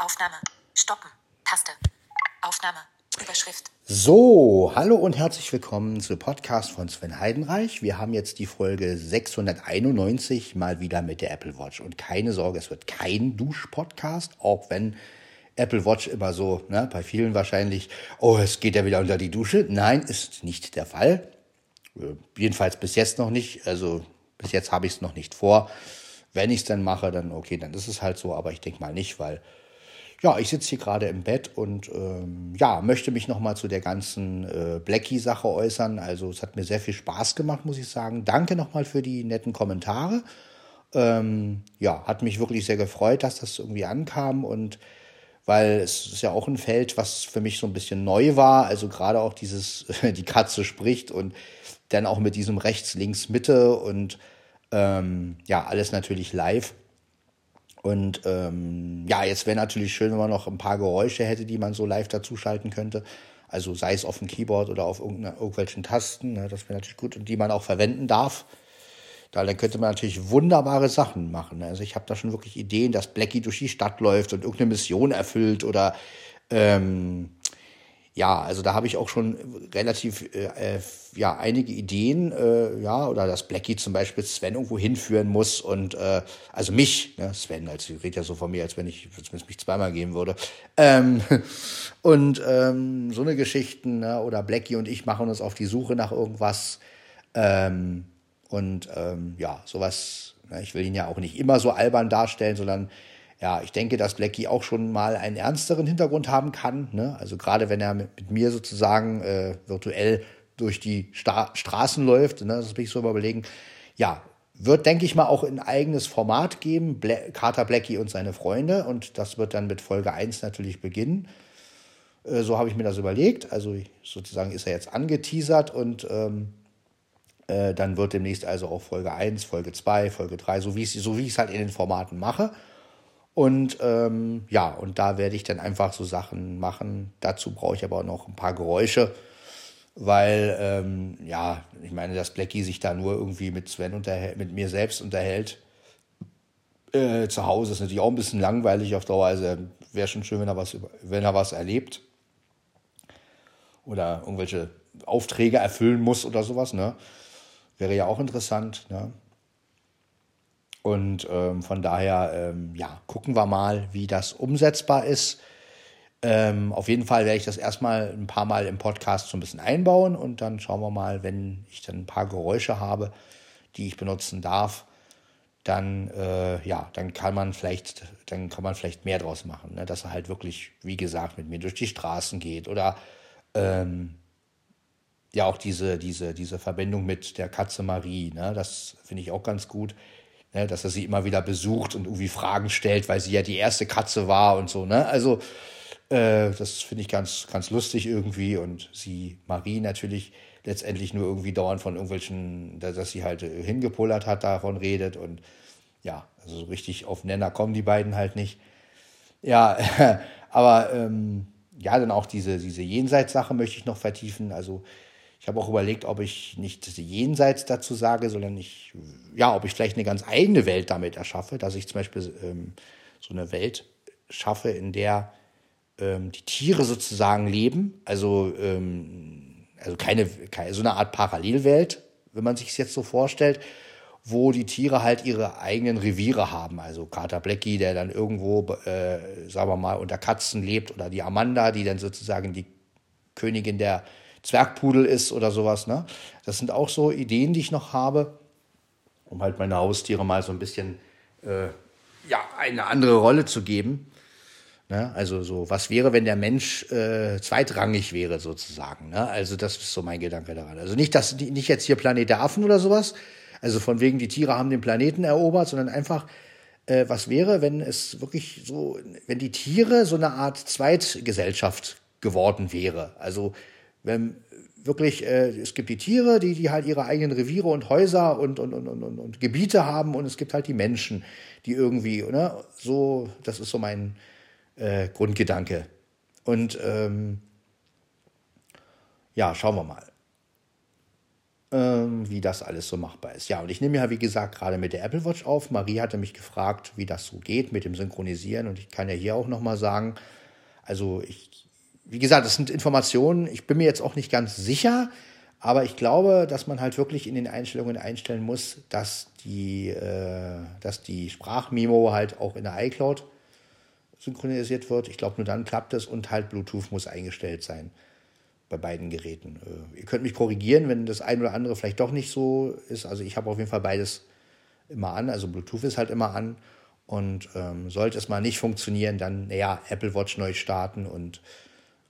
Aufnahme. Stoppen. Taste. Aufnahme. Überschrift. So, hallo und herzlich willkommen zu Podcast von Sven Heidenreich. Wir haben jetzt die Folge 691 mal wieder mit der Apple Watch. Und keine Sorge, es wird kein Dusch-Podcast, auch wenn Apple Watch immer so, ne, bei vielen wahrscheinlich, oh, es geht ja wieder unter die Dusche. Nein, ist nicht der Fall. Äh, jedenfalls bis jetzt noch nicht. Also bis jetzt habe ich es noch nicht vor. Wenn ich es dann mache, dann okay, dann ist es halt so, aber ich denke mal nicht, weil ja, ich sitze hier gerade im Bett und ähm, ja, möchte mich nochmal zu der ganzen äh, Blackie-Sache äußern. Also es hat mir sehr viel Spaß gemacht, muss ich sagen. Danke nochmal für die netten Kommentare. Ähm, ja, hat mich wirklich sehr gefreut, dass das irgendwie ankam und weil es ist ja auch ein Feld, was für mich so ein bisschen neu war. Also gerade auch dieses, die Katze spricht und dann auch mit diesem rechts, links, Mitte und ähm, ja, alles natürlich live. Und ähm, ja, jetzt wäre natürlich schön, wenn man noch ein paar Geräusche hätte, die man so live dazuschalten könnte. Also sei es auf dem Keyboard oder auf irgendwelchen Tasten, ne, das wäre natürlich gut und die man auch verwenden darf. Da dann könnte man natürlich wunderbare Sachen machen. Ne. Also ich habe da schon wirklich Ideen, dass Blackie durch die Stadt läuft und irgendeine Mission erfüllt oder ähm, ja, also da habe ich auch schon relativ, äh, äh, ja, einige Ideen, äh, ja, oder dass Blackie zum Beispiel Sven irgendwo hinführen muss und, äh, also mich, ne, Sven, also ich rede ja so von mir, als wenn ich, als es mich zweimal geben würde. Ähm, und ähm, so eine Geschichten, ne, oder Blackie und ich machen uns auf die Suche nach irgendwas. Ähm, und ähm, ja, sowas, ne, ich will ihn ja auch nicht immer so albern darstellen, sondern ja, ich denke, dass Blackie auch schon mal einen ernsteren Hintergrund haben kann. Ne? Also gerade wenn er mit, mir sozusagen äh, virtuell durch die Sta Straßen läuft, ne? das will ich so überlegen. Ja, wird, denke ich mal, auch ein eigenes Format geben, Bla Carter Blackie und seine Freunde. Und das wird dann mit Folge 1 natürlich beginnen. Äh, so habe ich mir das überlegt. Also sozusagen ist er jetzt angeteasert und ähm, äh, dann wird demnächst also auch Folge 1, Folge 2, Folge 3, so wie ich so es halt in den Formaten mache. Und ähm, ja, und da werde ich dann einfach so Sachen machen. Dazu brauche ich aber auch noch ein paar Geräusche, weil, ähm, ja, ich meine, dass Blackie sich da nur irgendwie mit Sven unterhält, mit mir selbst unterhält. Äh, zu Hause ist natürlich auch ein bisschen langweilig auf Dauer. Also wäre schon schön, wenn er was, wenn er was erlebt. Oder irgendwelche Aufträge erfüllen muss oder sowas, ne? Wäre ja auch interessant, ne? Und ähm, von daher, ähm, ja, gucken wir mal, wie das umsetzbar ist. Ähm, auf jeden Fall werde ich das erstmal ein paar Mal im Podcast so ein bisschen einbauen und dann schauen wir mal, wenn ich dann ein paar Geräusche habe, die ich benutzen darf, dann äh, ja, dann kann man vielleicht, dann kann man vielleicht mehr draus machen, ne? dass er halt wirklich, wie gesagt, mit mir durch die Straßen geht oder ähm, ja auch diese diese diese Verbindung mit der Katze Marie, ne? das finde ich auch ganz gut ne, dass er sie immer wieder besucht und irgendwie Fragen stellt, weil sie ja die erste Katze war und so. Ne? Also äh, das finde ich ganz, ganz lustig irgendwie und sie, Marie natürlich letztendlich nur irgendwie dauernd von irgendwelchen, dass sie halt hingepullert hat, davon redet und ja, also so richtig auf Nenner kommen die beiden halt nicht. Ja, aber ähm, ja, dann auch diese, diese Jenseits-Sache möchte ich noch vertiefen. Also ich habe auch überlegt, ob ich nicht jenseits dazu sage, sondern ich, ja, ob ich vielleicht eine ganz eigene Welt damit erschaffe, dass ich zum Beispiel ähm, so eine Welt schaffe, in der ähm, die Tiere sozusagen leben, also, ähm, also keine, keine, so eine Art Parallelwelt, wenn man sich es jetzt so vorstellt, wo die Tiere halt ihre eigenen Reviere haben. Also Kater Blackie, der dann irgendwo, äh, sagen wir mal, unter Katzen lebt, oder die Amanda, die dann sozusagen die Königin der Zwergpudel ist oder sowas. Ne? Das sind auch so Ideen, die ich noch habe, um halt meine Haustiere mal so ein bisschen äh, ja, eine andere Rolle zu geben. Ne? Also so, was wäre, wenn der Mensch äh, zweitrangig wäre sozusagen. Ne? Also das ist so mein Gedanke daran. Also nicht, dass nicht jetzt hier Planet der Affen oder sowas, also von wegen die Tiere haben den Planeten erobert, sondern einfach, äh, was wäre, wenn es wirklich so, wenn die Tiere so eine Art Zweitgesellschaft geworden wäre. Also wenn wirklich, äh, es gibt die Tiere, die, die halt ihre eigenen Reviere und Häuser und, und, und, und, und Gebiete haben und es gibt halt die Menschen, die irgendwie, ne, so, das ist so mein äh, Grundgedanke. Und ähm, ja, schauen wir mal. ähm, wie das alles so machbar ist. Ja, und ich nehme ja, wie gesagt, gerade mit der Apple Watch auf. Marie hatte mich gefragt, wie das so geht mit dem Synchronisieren. Und ich kann ja hier auch nochmal sagen, also ich, wie gesagt, das sind Informationen, ich bin mir jetzt auch nicht ganz sicher, aber ich glaube, dass man halt wirklich in den Einstellungen einstellen muss, dass die, äh, dass die Sprachmemo halt auch in der iCloud synchronisiert wird. Ich glaube, nur dann klappt es und halt Bluetooth muss eingestellt sein bei beiden Geräten. Äh, ihr könnt mich korrigieren, wenn das ein oder andere vielleicht doch nicht so ist. Also ich habe auf jeden Fall beides immer an. Also Bluetooth ist halt immer an. Und ähm, sollte es mal nicht funktionieren, dann, naja, Apple Watch neu starten und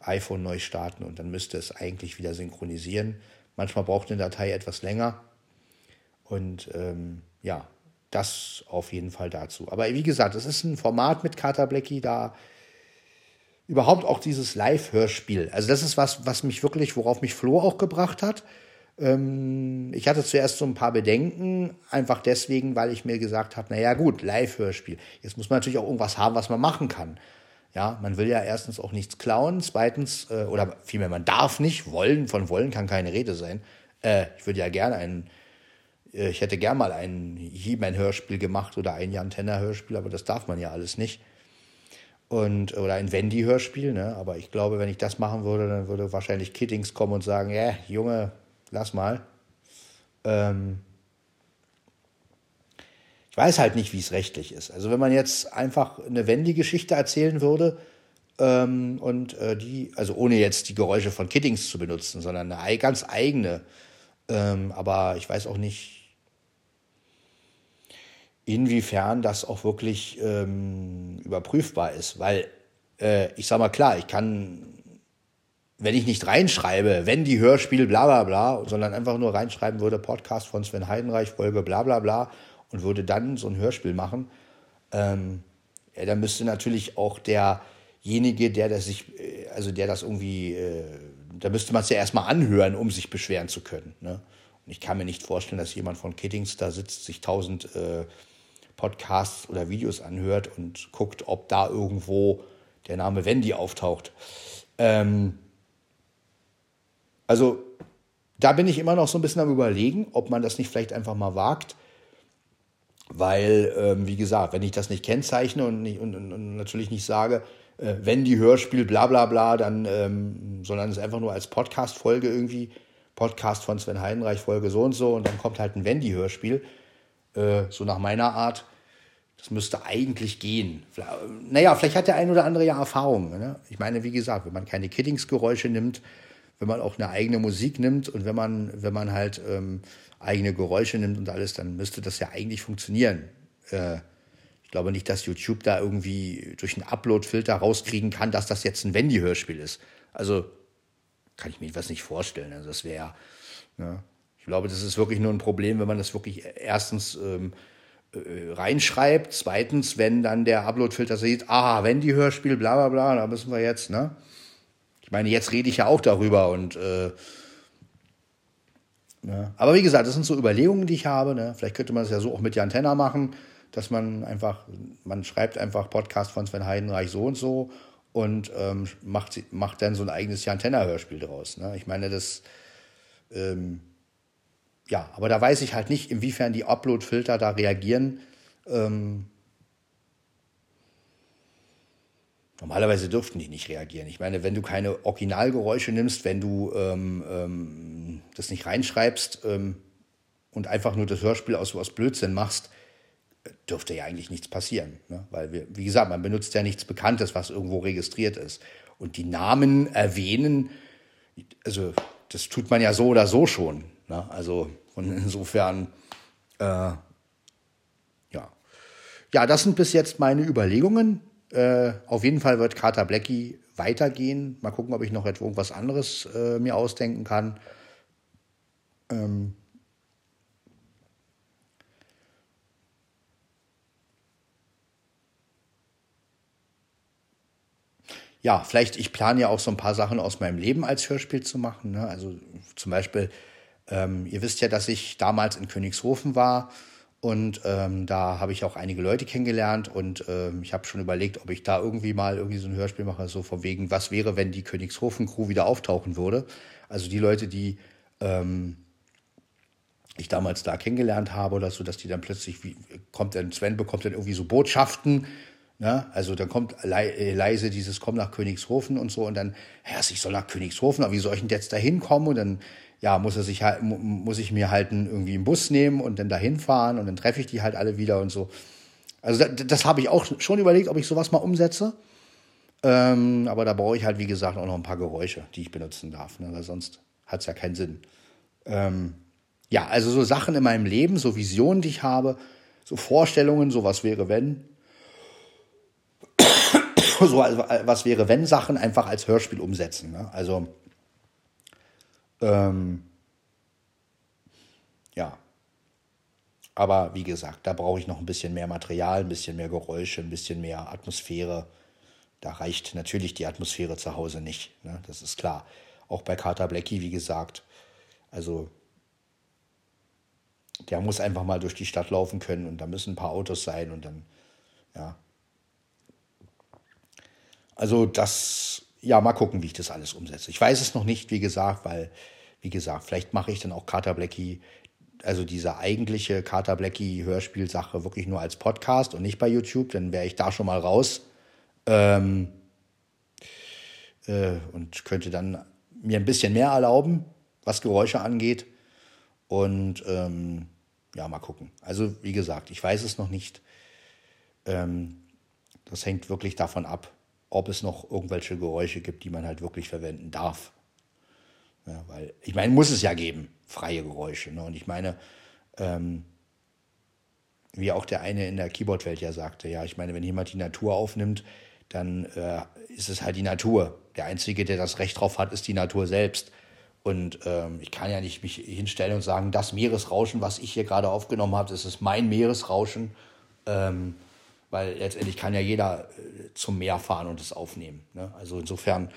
iPhone neu starten und dann müsste es eigentlich wieder synchronisieren. Manchmal braucht eine Datei etwas länger. Und ähm, ja, das auf jeden Fall dazu. Aber wie gesagt, es ist ein Format mit Carter Blackie, da überhaupt auch dieses Live-Hörspiel. Also das ist was, was mich wirklich, worauf mich Flo auch gebracht hat. Ähm, ich hatte zuerst so ein paar Bedenken, einfach deswegen, weil ich mir gesagt habe, naja gut, Live-Hörspiel. Jetzt muss man natürlich auch irgendwas haben, was man machen kann. Ja, man will ja erstens auch nichts klauen, zweitens, äh, oder vielmehr, man darf nicht wollen, von wollen kann keine Rede sein. Äh, ich würde ja gerne ein, äh, ich hätte gern mal ein He-Man-Hörspiel gemacht oder ein Jan Tenner-Hörspiel, aber das darf man ja alles nicht und oder ein Wendy-Hörspiel, ne? Aber ich glaube, wenn ich das machen würde, dann würde wahrscheinlich Kittings kommen und sagen, ja, Junge, lass mal. Ähm ich weiß halt nicht, wie es rechtlich ist. Also wenn man jetzt einfach eine Wendy-Geschichte erzählen würde ähm, und äh, die, also ohne jetzt die Geräusche von Kittings zu benutzen, sondern eine ganz eigene, ähm, aber ich weiß auch nicht, inwiefern das auch wirklich ähm, überprüfbar ist. Weil äh, ich sag mal klar, ich kann, wenn ich nicht reinschreibe, wenn die Hörspiel bla bla bla, sondern einfach nur reinschreiben würde, Podcast von Sven Heidenreich, Folge bla bla bla und würde dann so ein Hörspiel machen, ähm, ja, dann müsste natürlich auch derjenige, der das sich, äh, also der das irgendwie, äh, da müsste man es ja erstmal anhören, um sich beschweren zu können. Ne? Und ich kann mir nicht vorstellen, dass jemand von Kittings da sitzt, sich tausend äh, Podcasts oder Videos anhört und guckt, ob da irgendwo der Name Wendy auftaucht. Ähm, also da bin ich immer noch so ein bisschen am Überlegen, ob man das nicht vielleicht einfach mal wagt. Weil, ähm, wie gesagt, wenn ich das nicht kennzeichne und, nicht, und, und, natürlich nicht sage, äh, wenn die Hörspiel bla bla bla, dann, ähm, sondern es einfach nur als Podcast-Folge irgendwie, Podcast von Sven Heidenreich, Folge so und so, und dann kommt halt ein Wendy-Hörspiel, äh, so nach meiner Art, das müsste eigentlich gehen. Naja, vielleicht hat der ein oder andere ja Erfahrung. Ne? Ich meine, wie gesagt, wenn man keine Kiddingsgeräusche nimmt, wenn man auch eine eigene Musik nimmt und wenn man, wenn man halt ähm, eigene Geräusche nimmt und alles, dann müsste das ja eigentlich funktionieren. Äh, ich glaube nicht, dass YouTube da irgendwie durch einen Upload-Filter rauskriegen kann, dass das jetzt ein Wendy-Hörspiel ist. Also kann ich mir was nicht vorstellen. Also das wäre, ne? ich glaube, das ist wirklich nur ein Problem, wenn man das wirklich erstens ähm, äh, reinschreibt. Zweitens, wenn dann der Upload-Filter sieht, ah, wenn die Hörspiel, bla bla bla, da müssen wir jetzt, ne? Ich meine, jetzt rede ich ja auch darüber und äh, ne? aber wie gesagt, das sind so Überlegungen, die ich habe. Ne? Vielleicht könnte man es ja so auch mit der Antenne machen, dass man einfach, man schreibt einfach Podcast von Sven Heidenreich so und so und ähm, macht, macht dann so ein eigenes Jantenna-Hörspiel draus. Ne? Ich meine, das ähm, ja, aber da weiß ich halt nicht, inwiefern die Upload-Filter da reagieren. Ähm, normalerweise dürften die nicht reagieren. Ich meine, wenn du keine Originalgeräusche nimmst, wenn du ähm, ähm, das nicht reinschreibst ähm, und einfach nur das Hörspiel aus, aus Blödsinn machst, dürfte ja eigentlich nichts passieren. Ne? Weil, wir, wie gesagt, man benutzt ja nichts Bekanntes, was irgendwo registriert ist. Und die Namen erwähnen, also das tut man ja so oder so schon. Ne? Also und insofern, äh, ja. Ja, das sind bis jetzt meine Überlegungen. Äh, auf jeden Fall wird Carter Blackie weitergehen. Mal gucken, ob ich noch irgendwas anderes äh, mir ausdenken kann. Ähm, ja, vielleicht, ich plane ja auch so ein paar Sachen aus meinem Leben als Hörspiel zu machen. Ne? Also zum Beispiel ähm, ihr wisst ja, dass ich damals in Königshofen war und ähm, da habe ich auch einige Leute kennengelernt und ähm, ich habe schon überlegt, ob ich da irgendwie mal irgendwie so ein Hörspiel mache, so von wegen, was wäre, wenn die Königshofen-Crew wieder auftauchen würde. Also die Leute, die ähm, ich damals da kennengelernt habe oder so, dass die dann plötzlich, wie, kommt dann, Sven bekommt dann irgendwie so Botschaften, ne? also dann kommt äh, leise dieses Komm nach Königshofen und so und dann, ja, ich soll nach Königshofen, aber wie soll ich denn jetzt da hinkommen und dann, ja, muss er sich halt, muss ich mir halt irgendwie einen Bus nehmen und dann dahin fahren und dann treffe ich die halt alle wieder und so. Also das, das habe ich auch schon überlegt, ob ich sowas mal umsetze. Ähm, aber da brauche ich halt, wie gesagt, auch noch ein paar Geräusche, die ich benutzen darf, ne? weil sonst hat es ja keinen Sinn. Ähm, ja, also so Sachen in meinem Leben, so Visionen, die ich habe, so Vorstellungen, so was wäre, wenn. so also, was wäre, wenn Sachen einfach als Hörspiel umsetzen. Ne? Also, ähm, ja. Aber wie gesagt, da brauche ich noch ein bisschen mehr Material, ein bisschen mehr Geräusche, ein bisschen mehr Atmosphäre. Da reicht natürlich die Atmosphäre zu Hause nicht. Ne? Das ist klar. Auch bei Carter Blackie, wie gesagt. Also der muss einfach mal durch die Stadt laufen können und da müssen ein paar Autos sein und dann, ja. Also das, ja, mal gucken, wie ich das alles umsetze. Ich weiß es noch nicht, wie gesagt, weil, wie gesagt, vielleicht mache ich dann auch Carter Blackie, also diese eigentliche Carter Blackie Hörspielsache wirklich nur als Podcast und nicht bei YouTube, dann wäre ich da schon mal raus. Ähm, äh, und könnte dann mir ein bisschen mehr erlauben, was Geräusche angeht. Und ähm, ja, mal gucken. Also wie gesagt, ich weiß es noch nicht. Ähm, das hängt wirklich davon ab, ob es noch irgendwelche Geräusche gibt, die man halt wirklich verwenden darf. Ja, weil, ich meine, muss es ja geben, freie Geräusche. Ne? Und ich meine, ähm, wie auch der eine in der Keyboard-Welt ja sagte, ja, ich meine, wenn jemand die Natur aufnimmt, dann äh, ist es halt die Natur. Der Einzige, der das Recht drauf hat, ist die Natur selbst. Und ähm, ich kann ja nicht mich hinstellen und sagen, das Meeresrauschen, was ich hier gerade aufgenommen habe, das ist mein Meeresrauschen. Ähm, weil letztendlich kann ja jeder äh, zum Meer fahren und es aufnehmen. Ne? Also insofern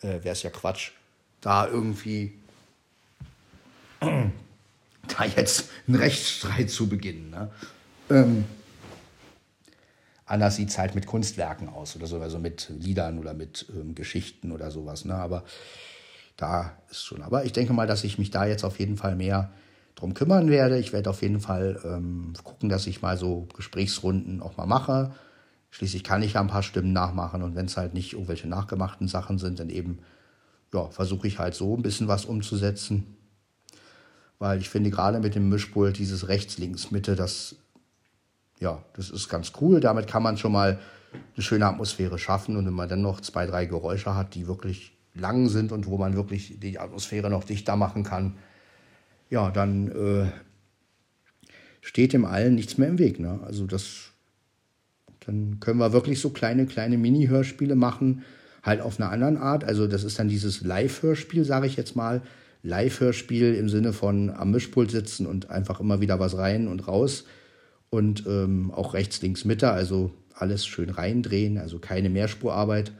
äh, wäre es ja Quatsch, da irgendwie da jetzt einen Rechtsstreit zu beginnen. Ne? Ähm, anders sieht es halt mit Kunstwerken aus oder so, also mit Liedern oder mit ähm, Geschichten oder sowas. Ne? Aber da ist schon. Aber ich denke mal, dass ich mich da jetzt auf jeden Fall mehr drum kümmern werde. Ich werde auf jeden Fall ähm, gucken, dass ich mal so Gesprächsrunden auch mal mache. Schließlich kann ich ja ein paar Stimmen nachmachen und wenn es halt nicht irgendwelche nachgemachten Sachen sind, dann eben ja, versuche ich halt so ein bisschen was umzusetzen. Weil ich finde gerade mit dem Mischpult dieses rechts, links, Mitte, das ja, das ist ganz cool. Damit kann man schon mal eine schöne Atmosphäre schaffen und wenn man dann noch zwei, drei Geräusche hat, die wirklich lang sind und wo man wirklich die Atmosphäre noch dichter machen kann, ja, dann äh, steht dem allen nichts mehr im Weg. Ne? Also das, dann können wir wirklich so kleine, kleine Mini-Hörspiele machen, halt auf einer anderen Art. Also das ist dann dieses Live-Hörspiel, sage ich jetzt mal. Live-Hörspiel im Sinne von am Mischpult sitzen und einfach immer wieder was rein und raus. Und ähm, auch rechts, links, Mitte, also alles schön reindrehen, also keine Mehrspurarbeit.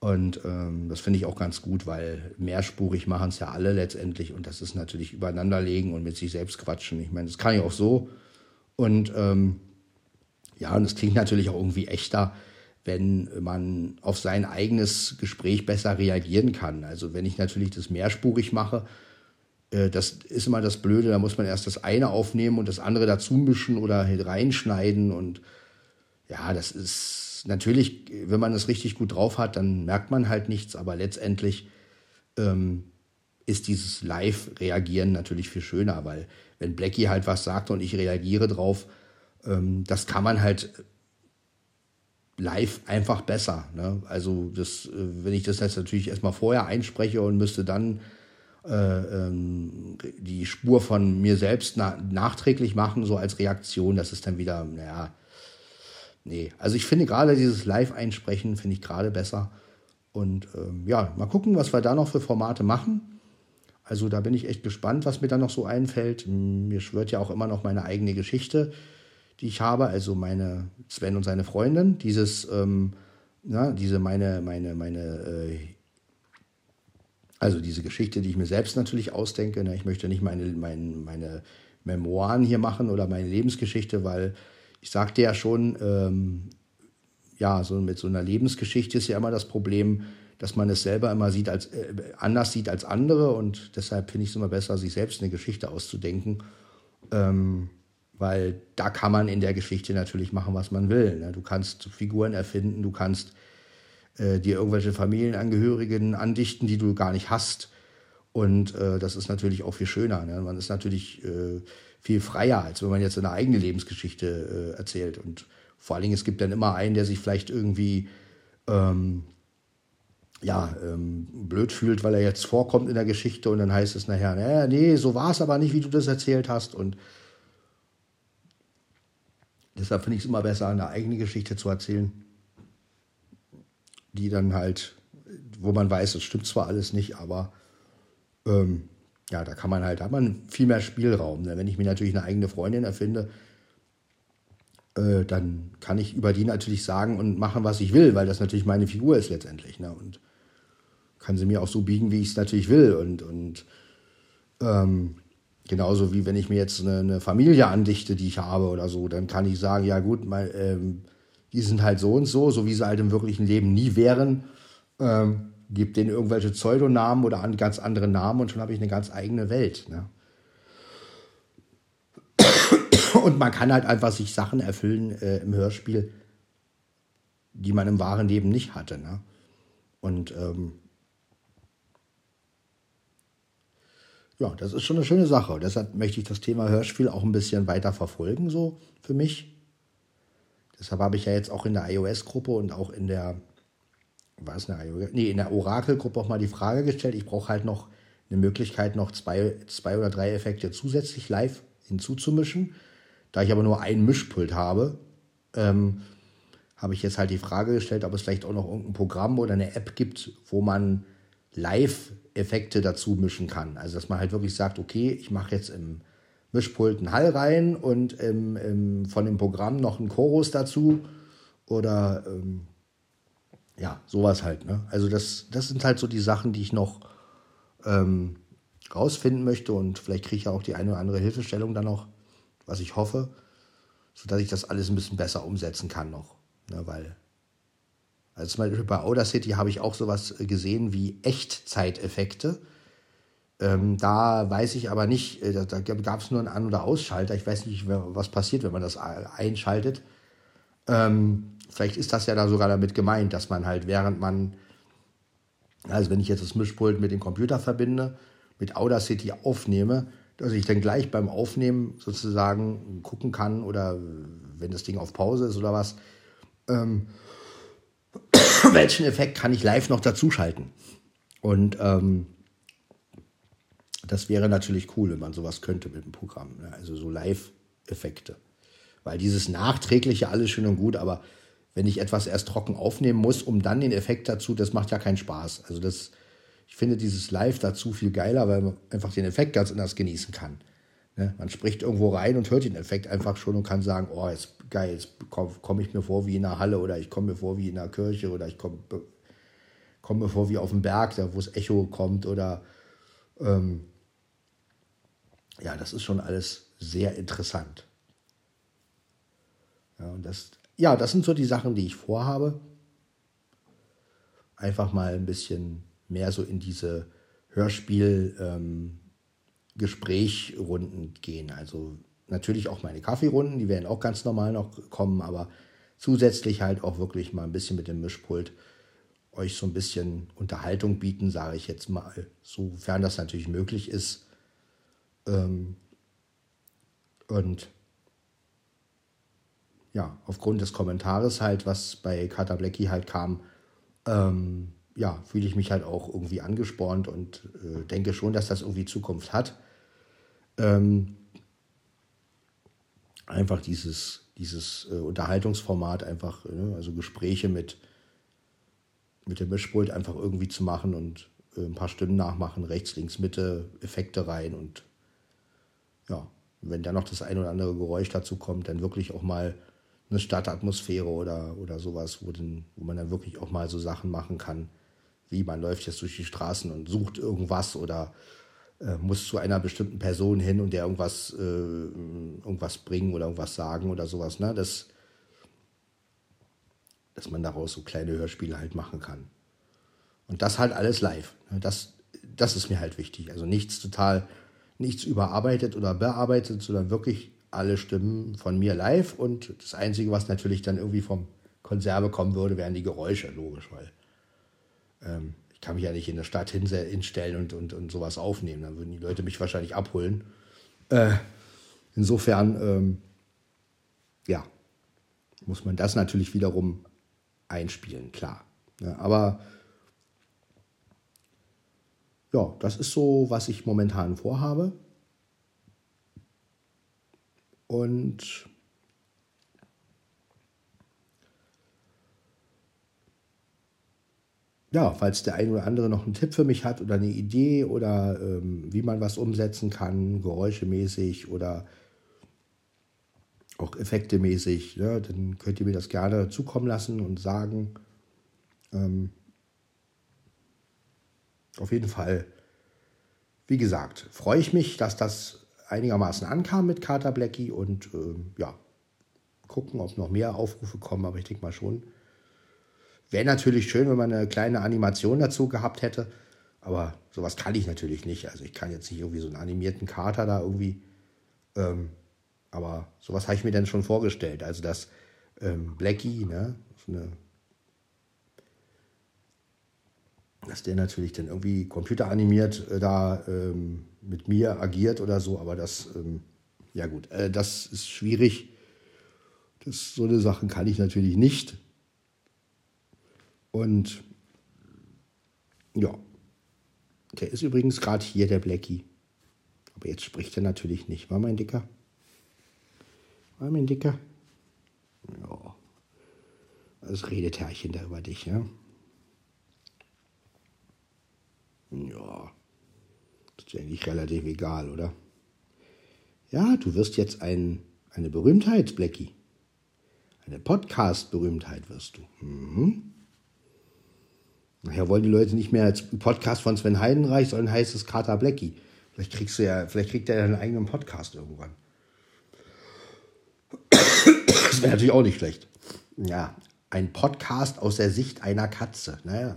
Und ähm, das finde ich auch ganz gut, weil mehrspurig machen es ja alle letztendlich und das ist natürlich übereinanderlegen und mit sich selbst quatschen. Ich meine, das kann ich auch so. Und ähm, ja, und es klingt natürlich auch irgendwie echter, wenn man auf sein eigenes Gespräch besser reagieren kann. Also wenn ich natürlich das mehrspurig mache, äh, das ist immer das Blöde, da muss man erst das eine aufnehmen und das andere dazu mischen oder reinschneiden und ja, das ist natürlich, wenn man es richtig gut drauf hat, dann merkt man halt nichts, aber letztendlich ähm, ist dieses Live-Reagieren natürlich viel schöner, weil wenn Blackie halt was sagt und ich reagiere drauf, ähm, das kann man halt live einfach besser. Ne? Also das, äh, wenn ich das jetzt natürlich erstmal vorher einspreche und müsste dann äh, ähm, die Spur von mir selbst na nachträglich machen, so als Reaktion, das ist dann wieder, naja, nee. Also ich finde gerade dieses Live-Einsprechen finde ich gerade besser. Und ähm, ja, mal gucken, was wir da noch für Formate machen. Also da bin ich echt gespannt, was mir da noch so einfällt. Mir schwört ja auch immer noch meine eigene Geschichte, die ich habe. Also meine Sven und seine Freundin. Dieses, ähm, na, diese meine, meine, meine, äh, also diese Geschichte, die ich mir selbst natürlich ausdenke. Ne? Ich möchte nicht meine, meine, meine Memoiren hier machen oder meine Lebensgeschichte, weil ich sagte ja schon, ähm, ja, so mit so einer Lebensgeschichte ist ja immer das Problem, dass man es selber immer sieht als äh, anders sieht als andere und deshalb finde ich es immer besser, sich selbst eine Geschichte auszudenken, ähm, weil da kann man in der Geschichte natürlich machen, was man will. Ne? Du kannst Figuren erfinden, du kannst äh, dir irgendwelche Familienangehörigen andichten, die du gar nicht hast. Und äh, das ist natürlich auch viel schöner. Ne? Man ist natürlich äh, viel freier, als wenn man jetzt eine eigene Lebensgeschichte äh, erzählt. Und vor allen Dingen, es gibt dann immer einen, der sich vielleicht irgendwie ähm, ja, ähm, blöd fühlt, weil er jetzt vorkommt in der Geschichte und dann heißt es nachher, naja, nee, so war es aber nicht, wie du das erzählt hast. Und deshalb finde ich es immer besser, eine eigene Geschichte zu erzählen, die dann halt, wo man weiß, es stimmt zwar alles nicht, aber ähm, ja, da kann man halt, hat man viel mehr Spielraum. Ne? Wenn ich mir natürlich eine eigene Freundin erfinde, äh, dann kann ich über die natürlich sagen und machen, was ich will, weil das natürlich meine Figur ist letztendlich. Ne? Und kann sie mir auch so biegen, wie ich es natürlich will. Und, und ähm, genauso wie wenn ich mir jetzt eine, eine, Familie andichte, die ich habe oder so, dann kann ich sagen, ja gut, mein, ähm, die sind halt so und so, so wie sie halt im wirklichen Leben nie wären. Ähm, gib denen irgendwelche Pseudonamen oder an ganz andere Namen und schon habe ich eine ganz eigene Welt. Ne? Und man kann halt einfach sich Sachen erfüllen äh, im Hörspiel, die man im wahren Leben nicht hatte. Ne? Und ähm, ja, das ist schon eine schöne Sache. Deshalb möchte ich das Thema Hörspiel auch ein bisschen weiter verfolgen, so für mich. Deshalb habe ich ja jetzt auch in der iOS-Gruppe und auch in der, was eine iOS? Nee, in der Orakel-Gruppe auch mal die Frage gestellt. Ich brauche halt noch eine Möglichkeit, noch zwei, zwei oder drei Effekte zusätzlich live hinzuzumischen. Da ich aber nur ein Mischpult habe, ähm, habe ich jetzt halt die Frage gestellt, ob es vielleicht auch noch irgendein Programm oder eine App gibt, wo man live Effekte dazu mischen kann. Also dass man halt wirklich sagt, okay, ich mache jetzt im Mischpult einen Hall rein und im, im, von dem Programm noch einen Chorus dazu oder ähm, ja, sowas halt. Ne? Also das, das sind halt so die Sachen, die ich noch ähm, rausfinden möchte und vielleicht kriege ich ja auch die eine oder andere Hilfestellung dann noch, was ich hoffe, sodass ich das alles ein bisschen besser umsetzen kann noch. Ne? Weil also zum Beispiel bei Audacity habe ich auch sowas gesehen wie Echtzeiteffekte. Ähm, da weiß ich aber nicht, äh, da, da gab es nur einen An- oder Ausschalter. Ich weiß nicht, was passiert, wenn man das einschaltet. Ähm, vielleicht ist das ja da sogar damit gemeint, dass man halt, während man, also wenn ich jetzt das Mischpult mit dem Computer verbinde, mit Audacity aufnehme, dass ich dann gleich beim Aufnehmen sozusagen gucken kann oder wenn das Ding auf Pause ist oder was, ähm, welchen Effekt kann ich live noch dazuschalten? Und ähm, das wäre natürlich cool, wenn man sowas könnte mit dem Programm. Ne? Also so Live-Effekte. Weil dieses nachträgliche alles schön und gut, aber wenn ich etwas erst trocken aufnehmen muss, um dann den Effekt dazu, das macht ja keinen Spaß. Also das, ich finde dieses Live dazu viel geiler, weil man einfach den Effekt ganz anders genießen kann. Ne? Man spricht irgendwo rein und hört den Effekt einfach schon und kann sagen, oh, ist geil, jetzt komme komm ich mir vor wie in einer Halle oder ich komme mir vor wie in einer Kirche oder ich komme komm mir vor wie auf dem Berg, da wo das Echo kommt oder ähm, ja, das ist schon alles sehr interessant. Ja, und das, ja, das sind so die Sachen, die ich vorhabe. Einfach mal ein bisschen mehr so in diese Hörspiel, ähm, gehen. Also natürlich auch meine Kaffeerunden, die werden auch ganz normal noch kommen, aber zusätzlich halt auch wirklich mal ein bisschen mit dem Mischpult euch so ein bisschen Unterhaltung bieten, sage ich jetzt mal, sofern das natürlich möglich ist. Ähm, und ja, aufgrund des Kommentares halt, was bei Kata Blackie halt kam, ähm, ja, fühle ich mich halt auch irgendwie angespornt und äh, denke schon, dass das irgendwie Zukunft hat. Ähm, einfach dieses, dieses äh, Unterhaltungsformat, einfach, ne, also Gespräche mit, mit dem Mischpult einfach irgendwie zu machen und äh, ein paar Stimmen nachmachen, rechts, links, Mitte, Effekte rein und ja, wenn dann noch das ein oder andere Geräusch dazu kommt, dann wirklich auch mal eine Stadtatmosphäre oder, oder sowas, wo, denn, wo man dann wirklich auch mal so Sachen machen kann, wie man läuft jetzt durch die Straßen und sucht irgendwas oder äh, muss zu einer bestimmten Person hin und der irgendwas, äh, irgendwas bringen oder irgendwas sagen oder sowas, ne? Das, dass man daraus so kleine Hörspiele halt machen kann. Und das halt alles live. Das, das ist mir halt wichtig. Also nichts total, nichts überarbeitet oder bearbeitet, sondern wirklich alle Stimmen von mir live. Und das Einzige, was natürlich dann irgendwie vom Konserve kommen würde, wären die Geräusche, logisch, weil ähm, ich kann mich ja nicht in der Stadt hinstellen und, und, und sowas aufnehmen. Dann würden die Leute mich wahrscheinlich abholen. Äh, insofern, ähm, ja, muss man das natürlich wiederum einspielen, klar. Ja, aber ja, das ist so, was ich momentan vorhabe. Und ja, falls der ein oder andere noch einen Tipp für mich hat oder eine Idee oder ähm, wie man was umsetzen kann, geräuschemäßig oder auch effektemäßig, ja, dann könnt ihr mir das gerne zukommen lassen und sagen. Ähm, auf jeden Fall, wie gesagt, freue ich mich, dass das einigermaßen ankam mit Carter Blackie und ähm, ja, gucken, ob noch mehr Aufrufe kommen, aber ich denke mal schon. Wäre natürlich schön, wenn man eine kleine Animation dazu gehabt hätte, aber sowas kann ich natürlich nicht. Also ich kann jetzt nicht irgendwie so einen animierten Kater da irgendwie ähm, aber sowas habe ich mir dann schon vorgestellt. Also, dass ähm, Blackie, ne, so eine, dass der natürlich dann irgendwie computeranimiert äh, da ähm, mit mir agiert oder so, aber das, ähm, ja gut, äh, das ist schwierig. Das, so eine Sachen kann ich natürlich nicht. Und ja, der ist übrigens gerade hier, der Blackie. Aber jetzt spricht er natürlich nicht, war mein Dicker? War mein Dicker? Ja. Das redet Herrchen da über dich, ja? Ja. Ist eigentlich relativ egal, oder? Ja, du wirst jetzt ein, eine Berühmtheit, Blackie. Eine Podcast-Berühmtheit wirst du. Mhm. Nachher wollen die Leute nicht mehr als Podcast von Sven Heidenreich, sondern heißt es Carter Blackie. Vielleicht kriegst du ja, vielleicht kriegt er ja einen eigenen Podcast irgendwann. Das wäre natürlich auch nicht schlecht. Ja, ein Podcast aus der Sicht einer Katze. Naja.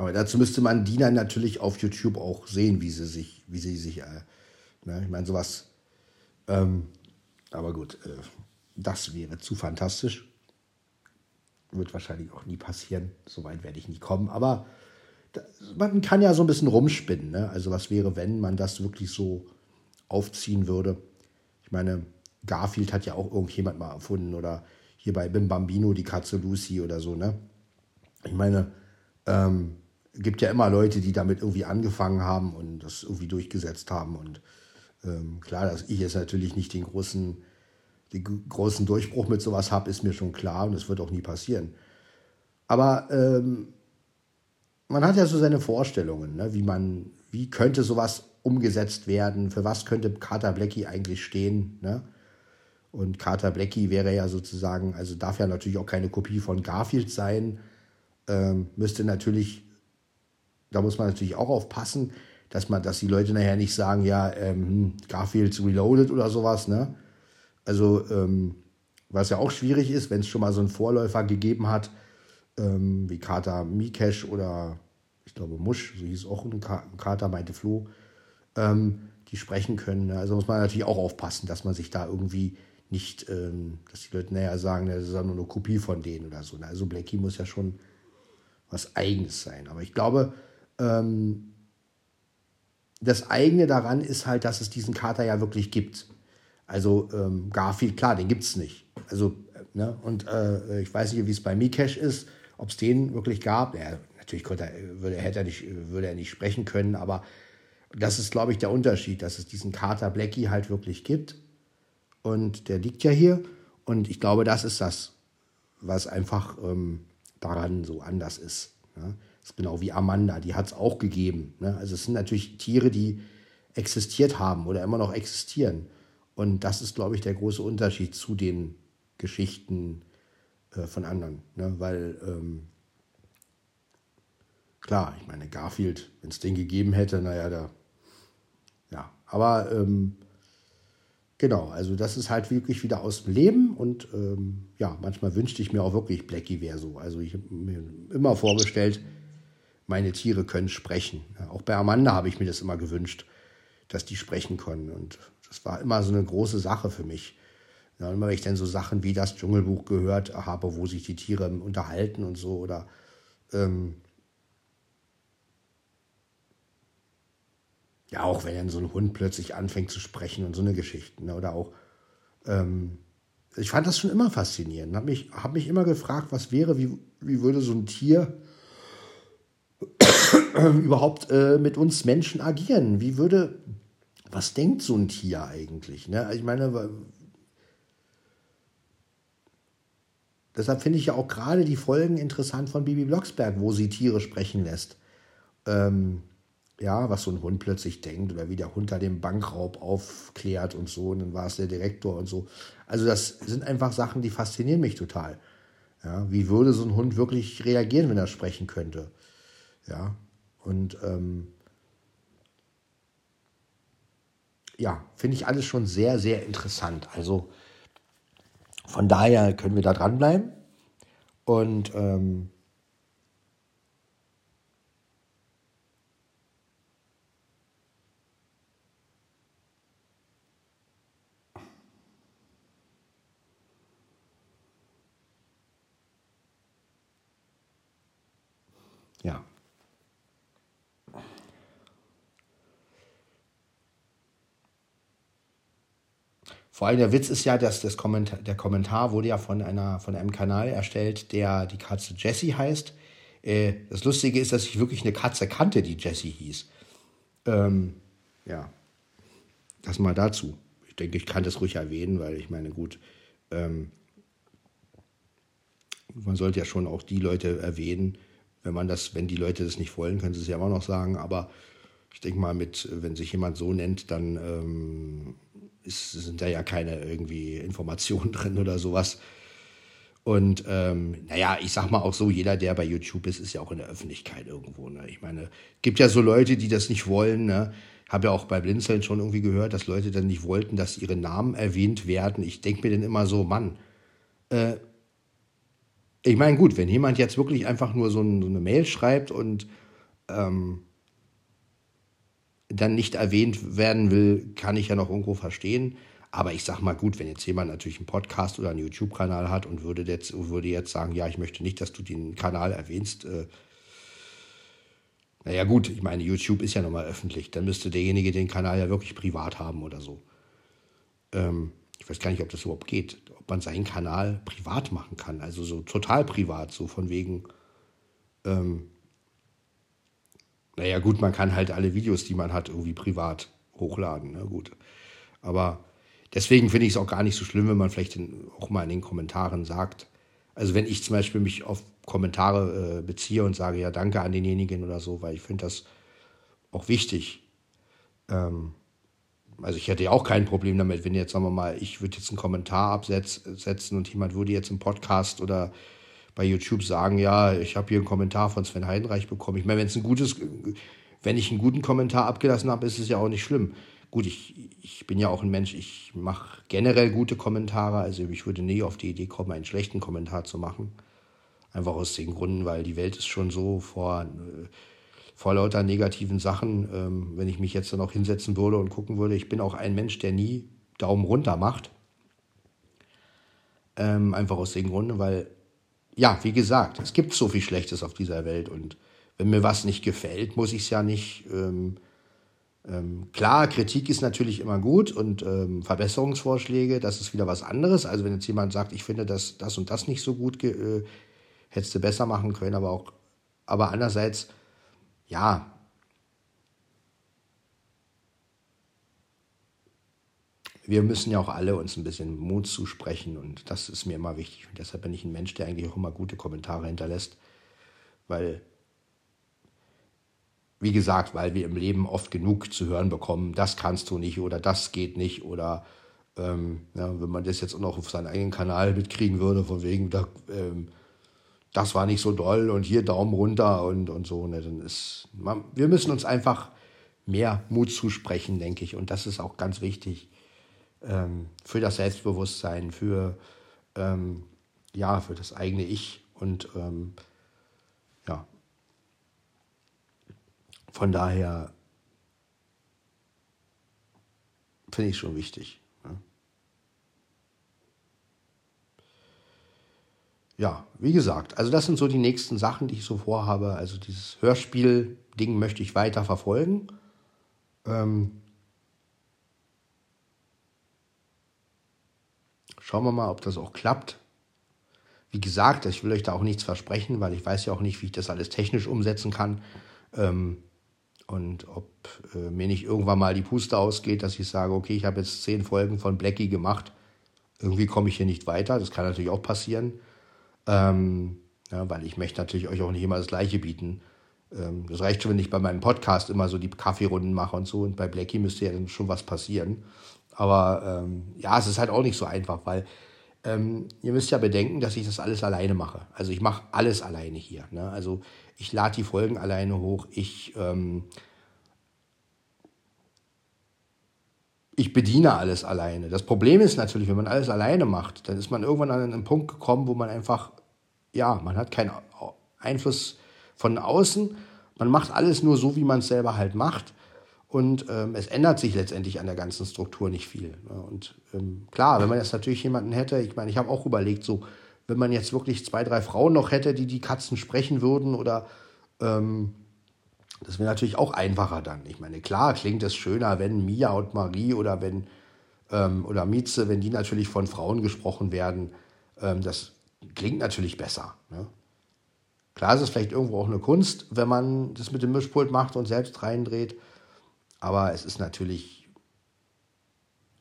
Aber dazu müsste man dann natürlich auf YouTube auch sehen, wie sie sich, wie sie sich, äh, ne, ich meine, sowas. Ähm, aber gut, äh, das wäre zu fantastisch. Wird wahrscheinlich auch nie passieren. Soweit werde ich nie kommen. Aber das, man kann ja so ein bisschen rumspinnen. Ne? Also was wäre, wenn man das wirklich so aufziehen würde? Ich meine, Garfield hat ja auch irgendjemand mal erfunden oder hier bei Bim Bambino die Katze Lucy oder so, ne? Ich meine, ähm, gibt ja immer Leute, die damit irgendwie angefangen haben und das irgendwie durchgesetzt haben. Und ähm, klar, dass ich jetzt natürlich nicht den großen, den großen Durchbruch mit sowas habe, ist mir schon klar und das wird auch nie passieren. Aber ähm, man hat ja so seine Vorstellungen, ne? wie man, wie könnte sowas umgesetzt werden, für was könnte Carter Blackie eigentlich stehen. Ne? Und Carter Blackie wäre ja sozusagen, also darf ja natürlich auch keine Kopie von Garfield sein, ähm, müsste natürlich, da muss man natürlich auch aufpassen, dass man, dass die Leute nachher nicht sagen, ja, ähm, Garfield Reloaded oder sowas, ne? Also, ähm, was ja auch schwierig ist, wenn es schon mal so einen Vorläufer gegeben hat, ähm, wie Carter Mikesh oder ich glaube Musch, so hieß auch ein Kater, meinte Flo, ähm, die sprechen können. Ne? Also muss man natürlich auch aufpassen, dass man sich da irgendwie nicht, ähm, dass die Leute näher sagen, das ist ja nur eine Kopie von denen oder so. Ne? Also Blackie muss ja schon was Eigenes sein. Aber ich glaube, ähm, das eigene daran ist halt, dass es diesen Kater ja wirklich gibt. Also ähm, Garfield, klar, den gibt es nicht. Also, ne? Und äh, ich weiß nicht, wie es bei Mikesh ist, ob es den wirklich gab. Ja, natürlich konnte er, würde, hätte er nicht, würde er nicht sprechen können, aber das ist, glaube ich, der Unterschied, dass es diesen Kater Blackie halt wirklich gibt. Und der liegt ja hier. Und ich glaube, das ist das, was einfach ähm, daran so anders ist. Ne? Das ist genau wie Amanda, die hat es auch gegeben. Ne? Also es sind natürlich Tiere, die existiert haben oder immer noch existieren. Und das ist, glaube ich, der große Unterschied zu den Geschichten äh, von anderen. Ne? Weil, ähm, klar, ich meine, Garfield, wenn es den gegeben hätte, naja, da ja, aber ähm, genau, also das ist halt wirklich wieder aus dem Leben und ähm, ja, manchmal wünschte ich mir auch wirklich Blackie wäre so. Also ich habe mir immer vorgestellt, meine Tiere können sprechen. Auch bei Amanda habe ich mir das immer gewünscht, dass die sprechen können und das war immer so eine große Sache für mich. Ja, immer wenn ich dann so Sachen wie das Dschungelbuch gehört habe, wo sich die Tiere unterhalten und so oder ähm, Ja, auch wenn dann so ein Hund plötzlich anfängt zu sprechen und so eine Geschichte. Ne? Oder auch, ähm, ich fand das schon immer faszinierend. Habe mich, hab mich immer gefragt, was wäre, wie, wie würde so ein Tier überhaupt äh, mit uns Menschen agieren? Wie würde, was denkt so ein Tier eigentlich? Ne? Ich meine, deshalb finde ich ja auch gerade die Folgen interessant von Bibi Blocksberg, wo sie Tiere sprechen lässt. Ähm, ja, was so ein Hund plötzlich denkt oder wie der Hund da den Bankraub aufklärt und so, und dann war es der Direktor und so. Also das sind einfach Sachen, die faszinieren mich total. Ja, wie würde so ein Hund wirklich reagieren, wenn er sprechen könnte? Ja, und ähm, ja, finde ich alles schon sehr, sehr interessant. Also von daher können wir da dranbleiben und ähm, Ja. Vor allem der Witz ist ja, dass das Kommentar, der Kommentar wurde ja von, einer, von einem Kanal erstellt, der die Katze Jessie heißt. Äh, das Lustige ist, dass ich wirklich eine Katze kannte, die Jessie hieß. Ähm, ja, das mal dazu. Ich denke, ich kann das ruhig erwähnen, weil ich meine, gut, ähm, man sollte ja schon auch die Leute erwähnen, wenn man das, wenn die Leute das nicht wollen, können sie es ja immer noch sagen. Aber ich denke mal, mit, wenn sich jemand so nennt, dann ähm, ist, sind da ja keine irgendwie Informationen drin oder sowas. Und ähm, naja, ich sag mal auch so, jeder, der bei YouTube ist, ist ja auch in der Öffentlichkeit irgendwo. Ne? Ich meine, gibt ja so Leute, die das nicht wollen. Ne? Habe ja auch bei Blinzeln schon irgendwie gehört, dass Leute dann nicht wollten, dass ihre Namen erwähnt werden. Ich denke mir dann immer so, Mann, äh, ich meine, gut, wenn jemand jetzt wirklich einfach nur so, ein, so eine Mail schreibt und ähm, dann nicht erwähnt werden will, kann ich ja noch irgendwo verstehen. Aber ich sag mal gut, wenn jetzt jemand natürlich einen Podcast oder einen YouTube-Kanal hat und würde jetzt, würde jetzt sagen, ja, ich möchte nicht, dass du den Kanal erwähnst, äh, naja gut, ich meine, YouTube ist ja nochmal öffentlich, dann müsste derjenige den Kanal ja wirklich privat haben oder so. Ähm, ich weiß gar nicht, ob das überhaupt geht man seinen Kanal privat machen kann. Also so total privat, so von wegen, ähm, naja gut, man kann halt alle Videos, die man hat, irgendwie privat hochladen. Ne? Gut. Aber deswegen finde ich es auch gar nicht so schlimm, wenn man vielleicht auch mal in den Kommentaren sagt, also wenn ich zum Beispiel mich auf Kommentare äh, beziehe und sage, ja, danke an denjenigen oder so, weil ich finde das auch wichtig. Ähm, also ich hätte ja auch kein Problem damit, wenn jetzt, sagen wir mal, ich würde jetzt einen Kommentar absetzen und jemand würde jetzt im Podcast oder bei YouTube sagen, ja, ich habe hier einen Kommentar von Sven Heidenreich bekommen. Ich meine, wenn es ein gutes, wenn ich einen guten Kommentar abgelassen habe, ist es ja auch nicht schlimm. Gut, ich, ich bin ja auch ein Mensch, ich mache generell gute Kommentare, also ich würde nie auf die Idee kommen, einen schlechten Kommentar zu machen. Einfach aus den Gründen, weil die Welt ist schon so vor vor lauter negativen Sachen, ähm, wenn ich mich jetzt dann auch hinsetzen würde und gucken würde. Ich bin auch ein Mensch, der nie Daumen runter macht. Ähm, einfach aus dem Grunde, weil, ja, wie gesagt, es gibt so viel Schlechtes auf dieser Welt und wenn mir was nicht gefällt, muss ich es ja nicht. Ähm, ähm, klar, Kritik ist natürlich immer gut und ähm, Verbesserungsvorschläge, das ist wieder was anderes. Also wenn jetzt jemand sagt, ich finde das, das und das nicht so gut, äh, hättest du besser machen können, aber auch, aber andererseits ja, wir müssen ja auch alle uns ein bisschen Mut zusprechen und das ist mir immer wichtig. Und deshalb bin ich ein Mensch, der eigentlich auch immer gute Kommentare hinterlässt, weil, wie gesagt, weil wir im Leben oft genug zu hören bekommen, das kannst du nicht oder das geht nicht oder ähm, ja, wenn man das jetzt auch noch auf seinen eigenen Kanal mitkriegen würde, von wegen, da, ähm, das war nicht so doll und hier Daumen runter und, und so. Ne? Dann ist, man, wir müssen uns einfach mehr Mut zusprechen, denke ich. Und das ist auch ganz wichtig. Ähm, für das Selbstbewusstsein, für, ähm, ja, für das eigene Ich und ähm, ja, von daher finde ich schon wichtig. Ne? Ja, wie gesagt, also das sind so die nächsten Sachen, die ich so vorhabe. Also dieses Hörspiel-Ding möchte ich weiter verfolgen. Ähm, schauen wir mal, ob das auch klappt. Wie gesagt, ich will euch da auch nichts versprechen, weil ich weiß ja auch nicht, wie ich das alles technisch umsetzen kann. Ähm, und ob äh, mir nicht irgendwann mal die Puste ausgeht, dass ich sage, okay, ich habe jetzt zehn Folgen von Blackie gemacht, irgendwie komme ich hier nicht weiter. Das kann natürlich auch passieren, ähm, ja, weil ich möchte natürlich euch auch nicht immer das Gleiche bieten. Ähm, das reicht schon, wenn ich bei meinem Podcast immer so die Kaffeerunden mache und so. Und bei Blackie müsste ja dann schon was passieren. Aber ähm, ja, es ist halt auch nicht so einfach, weil ähm, ihr müsst ja bedenken, dass ich das alles alleine mache. Also ich mache alles alleine hier. Ne? Also ich lade die Folgen alleine hoch. Ich, ähm, ich bediene alles alleine. Das Problem ist natürlich, wenn man alles alleine macht, dann ist man irgendwann an einen Punkt gekommen, wo man einfach, ja, man hat keinen Einfluss von außen. Man macht alles nur so, wie man es selber halt macht. Und ähm, es ändert sich letztendlich an der ganzen Struktur nicht viel. Ne? Und ähm, klar, wenn man jetzt natürlich jemanden hätte, ich meine, ich habe auch überlegt, so, wenn man jetzt wirklich zwei, drei Frauen noch hätte, die die Katzen sprechen würden oder ähm, das wäre natürlich auch einfacher dann. Ich meine, klar klingt es schöner, wenn Mia und Marie oder wenn ähm, oder Mieze, wenn die natürlich von Frauen gesprochen werden, ähm, das klingt natürlich besser. Ne? Klar ist es vielleicht irgendwo auch eine Kunst, wenn man das mit dem Mischpult macht und selbst reindreht. Aber es ist natürlich,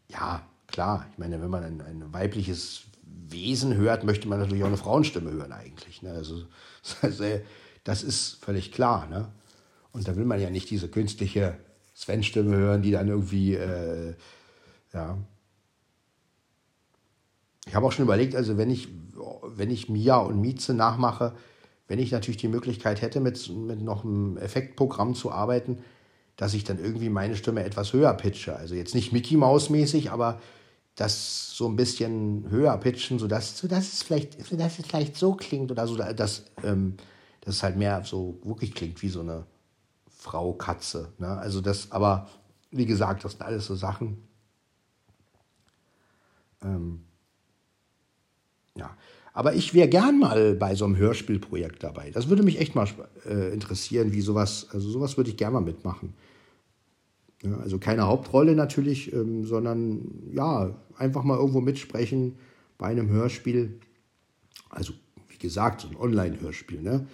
ja, klar, ich meine, wenn man ein, ein weibliches Wesen hört, möchte man natürlich auch eine Frauenstimme hören eigentlich. Ne? Also, das ist völlig klar. Ne? Und da will man ja nicht diese künstliche Sven-Stimme hören, die dann irgendwie, äh, ja. Ich habe auch schon überlegt, also wenn ich, wenn ich Mia und Mieze nachmache, wenn ich natürlich die Möglichkeit hätte, mit, mit noch einem Effektprogramm zu arbeiten, dass ich dann irgendwie meine Stimme etwas höher pitche. Also jetzt nicht Mickey Maus mäßig, aber das so ein bisschen höher pitchen, sodass, sodass, es, vielleicht, sodass es vielleicht so klingt oder so, dass, ähm, dass es halt mehr so wirklich klingt wie so eine Frau Katze. Ne? Also das, aber wie gesagt, das sind alles so Sachen. Ähm, ja, aber ich wäre gern mal bei so einem Hörspielprojekt dabei. Das würde mich echt mal äh, interessieren, wie sowas, also sowas würde ich gerne mal mitmachen. Ja, also keine Hauptrolle natürlich, ähm, sondern ja, einfach mal irgendwo mitsprechen bei einem Hörspiel. Also, wie gesagt, so ein Online-Hörspiel. Ne?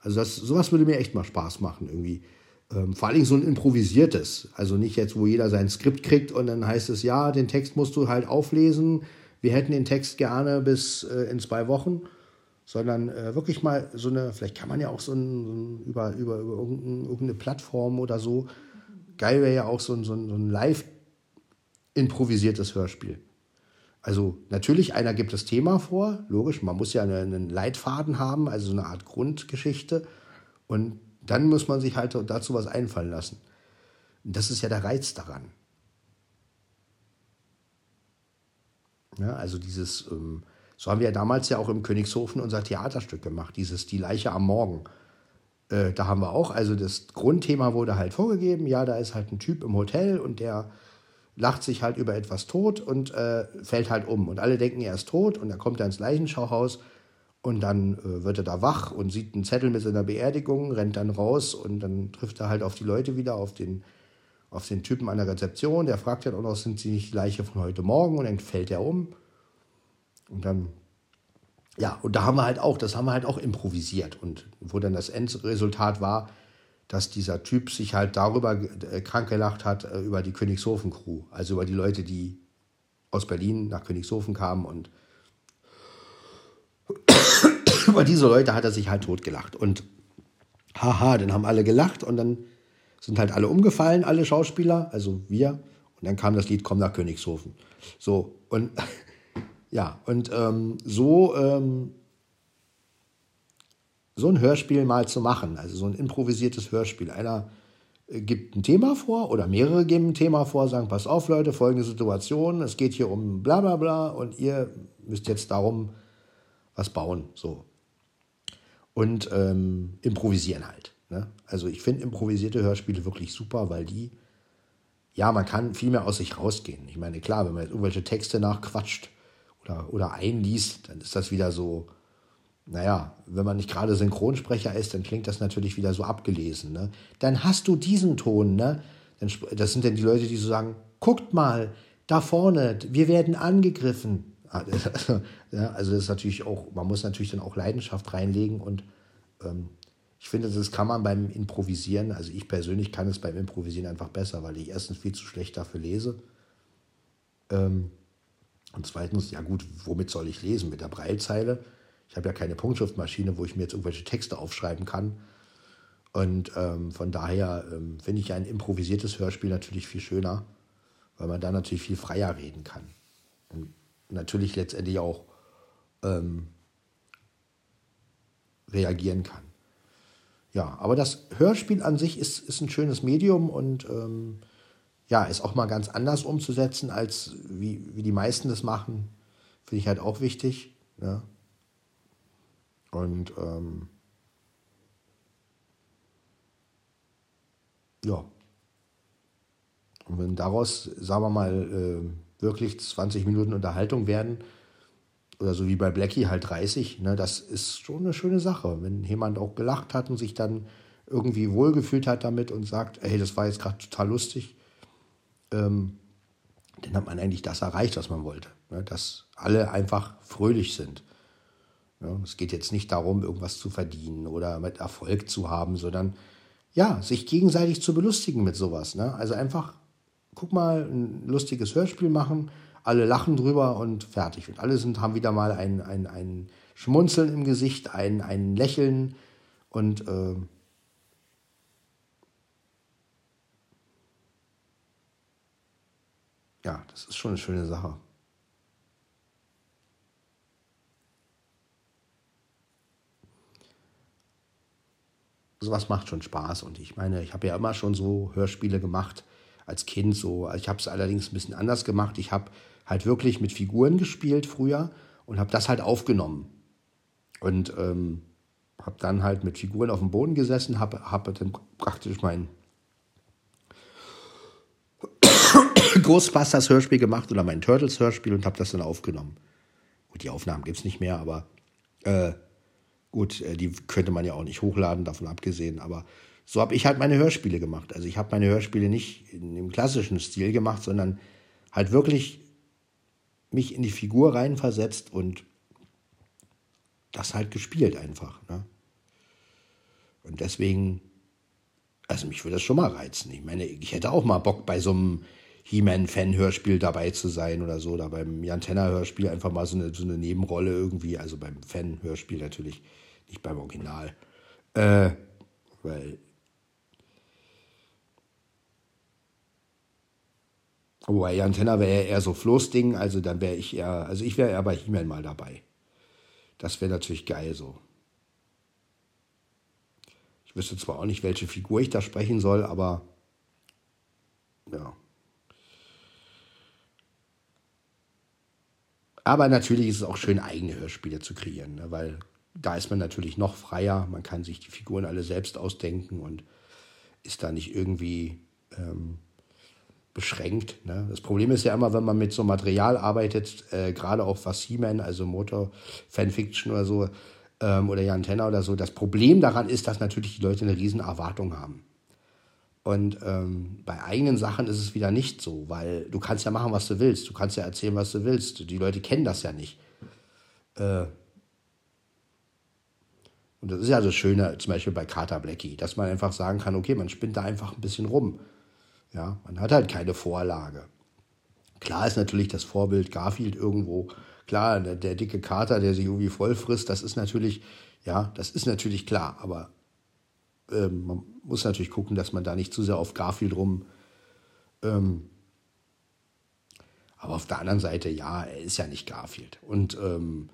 Also, das, sowas würde mir echt mal Spaß machen, irgendwie. Ähm, vor allem so ein improvisiertes. Also nicht jetzt, wo jeder sein Skript kriegt und dann heißt es, ja, den Text musst du halt auflesen. Wir hätten den Text gerne bis äh, in zwei Wochen sondern äh, wirklich mal so eine, vielleicht kann man ja auch so ein über, über, über irgendeine Plattform oder so geil wäre ja auch so ein, so ein, so ein live improvisiertes Hörspiel. Also natürlich, einer gibt das Thema vor, logisch, man muss ja einen Leitfaden haben, also so eine Art Grundgeschichte. Und dann muss man sich halt dazu was einfallen lassen. Und das ist ja der Reiz daran. Ja, also dieses, ähm, so haben wir ja damals ja auch im Königshofen unser Theaterstück gemacht, dieses Die Leiche am Morgen. Äh, da haben wir auch, also das Grundthema wurde halt vorgegeben, ja, da ist halt ein Typ im Hotel und der lacht sich halt über etwas tot und äh, fällt halt um. Und alle denken, er ist tot und dann kommt er ins Leichenschauhaus und dann äh, wird er da wach und sieht einen Zettel mit seiner Beerdigung, rennt dann raus und dann trifft er halt auf die Leute wieder, auf den, auf den Typen an der Rezeption. Der fragt dann auch noch, sind sie nicht die Leiche von heute Morgen? Und dann fällt er um. Und dann ja, und da haben wir halt auch, das haben wir halt auch improvisiert. Und wo dann das Endresultat war, dass dieser Typ sich halt darüber äh, krank gelacht hat, äh, über die Königshofen-Crew. Also über die Leute, die aus Berlin nach Königshofen kamen und über diese Leute hat er sich halt totgelacht. Und haha, dann haben alle gelacht und dann sind halt alle umgefallen, alle Schauspieler, also wir. Und dann kam das Lied Komm nach Königshofen. So, und ja, und ähm, so, ähm, so ein Hörspiel mal zu machen, also so ein improvisiertes Hörspiel. Einer äh, gibt ein Thema vor oder mehrere geben ein Thema vor, sagen, pass auf Leute, folgende Situation, es geht hier um bla bla bla und ihr müsst jetzt darum was bauen. So. Und ähm, improvisieren halt. Ne? Also ich finde improvisierte Hörspiele wirklich super, weil die, ja, man kann viel mehr aus sich rausgehen. Ich meine, klar, wenn man jetzt irgendwelche Texte nachquatscht oder, oder einliest, dann ist das wieder so, naja, wenn man nicht gerade Synchronsprecher ist, dann klingt das natürlich wieder so abgelesen. Ne? Dann hast du diesen Ton, ne? Das sind dann die Leute, die so sagen, guckt mal, da vorne, wir werden angegriffen. Ja, also das ist natürlich auch, man muss natürlich dann auch Leidenschaft reinlegen und ähm, ich finde, das kann man beim Improvisieren, also ich persönlich kann es beim Improvisieren einfach besser, weil ich erstens viel zu schlecht dafür lese. Ähm, und zweitens, ja gut, womit soll ich lesen? Mit der Breilzeile? Ich habe ja keine Punktschriftmaschine, wo ich mir jetzt irgendwelche Texte aufschreiben kann. Und ähm, von daher ähm, finde ich ein improvisiertes Hörspiel natürlich viel schöner, weil man da natürlich viel freier reden kann. Und natürlich letztendlich auch ähm, reagieren kann. Ja, aber das Hörspiel an sich ist, ist ein schönes Medium und ähm, ja, ist auch mal ganz anders umzusetzen, als wie, wie die meisten das machen. Finde ich halt auch wichtig. Ja. Und ähm, ja. Und wenn daraus, sagen wir mal, äh, wirklich 20 Minuten Unterhaltung werden, oder so wie bei Blackie halt 30, ne, das ist schon eine schöne Sache. Wenn jemand auch gelacht hat und sich dann irgendwie wohlgefühlt hat damit und sagt, hey, das war jetzt gerade total lustig, ähm, dann hat man eigentlich das erreicht, was man wollte. Ne, dass alle einfach fröhlich sind. Ja, es geht jetzt nicht darum, irgendwas zu verdienen oder mit Erfolg zu haben, sondern ja, sich gegenseitig zu belustigen mit sowas. Ne? Also einfach, guck mal, ein lustiges Hörspiel machen, alle lachen drüber und fertig. Und alle sind, haben wieder mal ein, ein, ein Schmunzeln im Gesicht, ein, ein Lächeln und äh, ja, das ist schon eine schöne Sache. Sowas macht schon Spaß und ich meine, ich habe ja immer schon so Hörspiele gemacht als Kind so. Ich habe es allerdings ein bisschen anders gemacht. Ich habe halt wirklich mit Figuren gespielt früher und habe das halt aufgenommen. Und ähm, habe dann halt mit Figuren auf dem Boden gesessen, habe hab dann praktisch mein Ghostbusters Hörspiel gemacht oder mein Turtles Hörspiel und habe das dann aufgenommen. Gut, die Aufnahmen gibt es nicht mehr, aber äh, gut, äh, die könnte man ja auch nicht hochladen, davon abgesehen. Aber so habe ich halt meine Hörspiele gemacht. Also ich habe meine Hörspiele nicht dem klassischen Stil gemacht, sondern halt wirklich mich in die Figur reinversetzt und das halt gespielt einfach. Ne? Und deswegen, also mich würde das schon mal reizen. Ich meine, ich hätte auch mal Bock bei so einem He-Man-Fan-Hörspiel dabei zu sein oder so, oder beim Jan Tenner-Hörspiel einfach mal so eine, so eine Nebenrolle irgendwie, also beim Fan-Hörspiel natürlich, nicht beim Original. Äh, weil Wobei Jan Tenner wäre ja eher so Floßding, also dann wäre ich eher, also ich wäre eher bei He-Man mal dabei. Das wäre natürlich geil so. Ich wüsste zwar auch nicht, welche Figur ich da sprechen soll, aber ja. Aber natürlich ist es auch schön, eigene Hörspiele zu kreieren, ne? weil da ist man natürlich noch freier. Man kann sich die Figuren alle selbst ausdenken und ist da nicht irgendwie ähm, beschränkt. Ne? Das Problem ist ja immer, wenn man mit so Material arbeitet, äh, gerade auch was He-Man, also Motor, Fanfiction oder so, ähm, oder Jan Tenner oder so, das Problem daran ist, dass natürlich die Leute eine riesen Erwartung haben. Und ähm, bei eigenen Sachen ist es wieder nicht so, weil du kannst ja machen, was du willst. Du kannst ja erzählen, was du willst. Die Leute kennen das ja nicht. Äh, und das ist ja das Schöne, zum Beispiel bei Carter Blackie, dass man einfach sagen kann, okay, man spinnt da einfach ein bisschen rum. Ja, man hat halt keine Vorlage. Klar ist natürlich das Vorbild Garfield irgendwo. Klar, der, der dicke Kater, der sich irgendwie voll frisst, das ist natürlich, ja, das ist natürlich klar. Aber ähm, man muss natürlich gucken, dass man da nicht zu sehr auf Garfield rum. Ähm, aber auf der anderen Seite, ja, er ist ja nicht Garfield. Und ähm,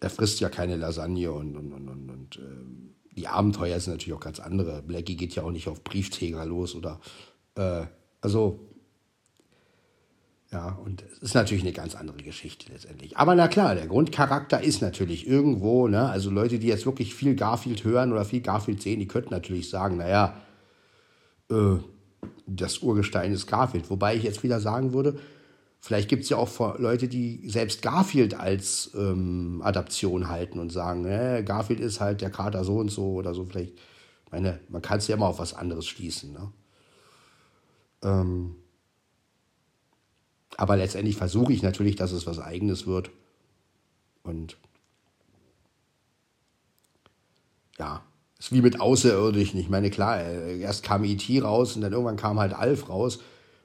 er frisst ja keine Lasagne und, und, und, und, und ähm, die Abenteuer sind natürlich auch ganz andere. Blackie geht ja auch nicht auf Briefträger los oder äh, also ja, und es ist natürlich eine ganz andere Geschichte letztendlich. Aber na klar, der Grundcharakter ist natürlich irgendwo, ne, also Leute, die jetzt wirklich viel Garfield hören oder viel Garfield sehen, die könnten natürlich sagen, naja, äh, das Urgestein ist Garfield. Wobei ich jetzt wieder sagen würde, vielleicht gibt es ja auch Leute, die selbst Garfield als ähm, Adaption halten und sagen, äh, Garfield ist halt der Kater so und so oder so. Vielleicht, meine, man kann es ja immer auf was anderes schließen. Ne? Ähm, aber letztendlich versuche ich natürlich, dass es was Eigenes wird. Und ja, ist wie mit Außerirdischen. Ich meine, klar, äh, erst kam E.T. raus und dann irgendwann kam halt Alf raus.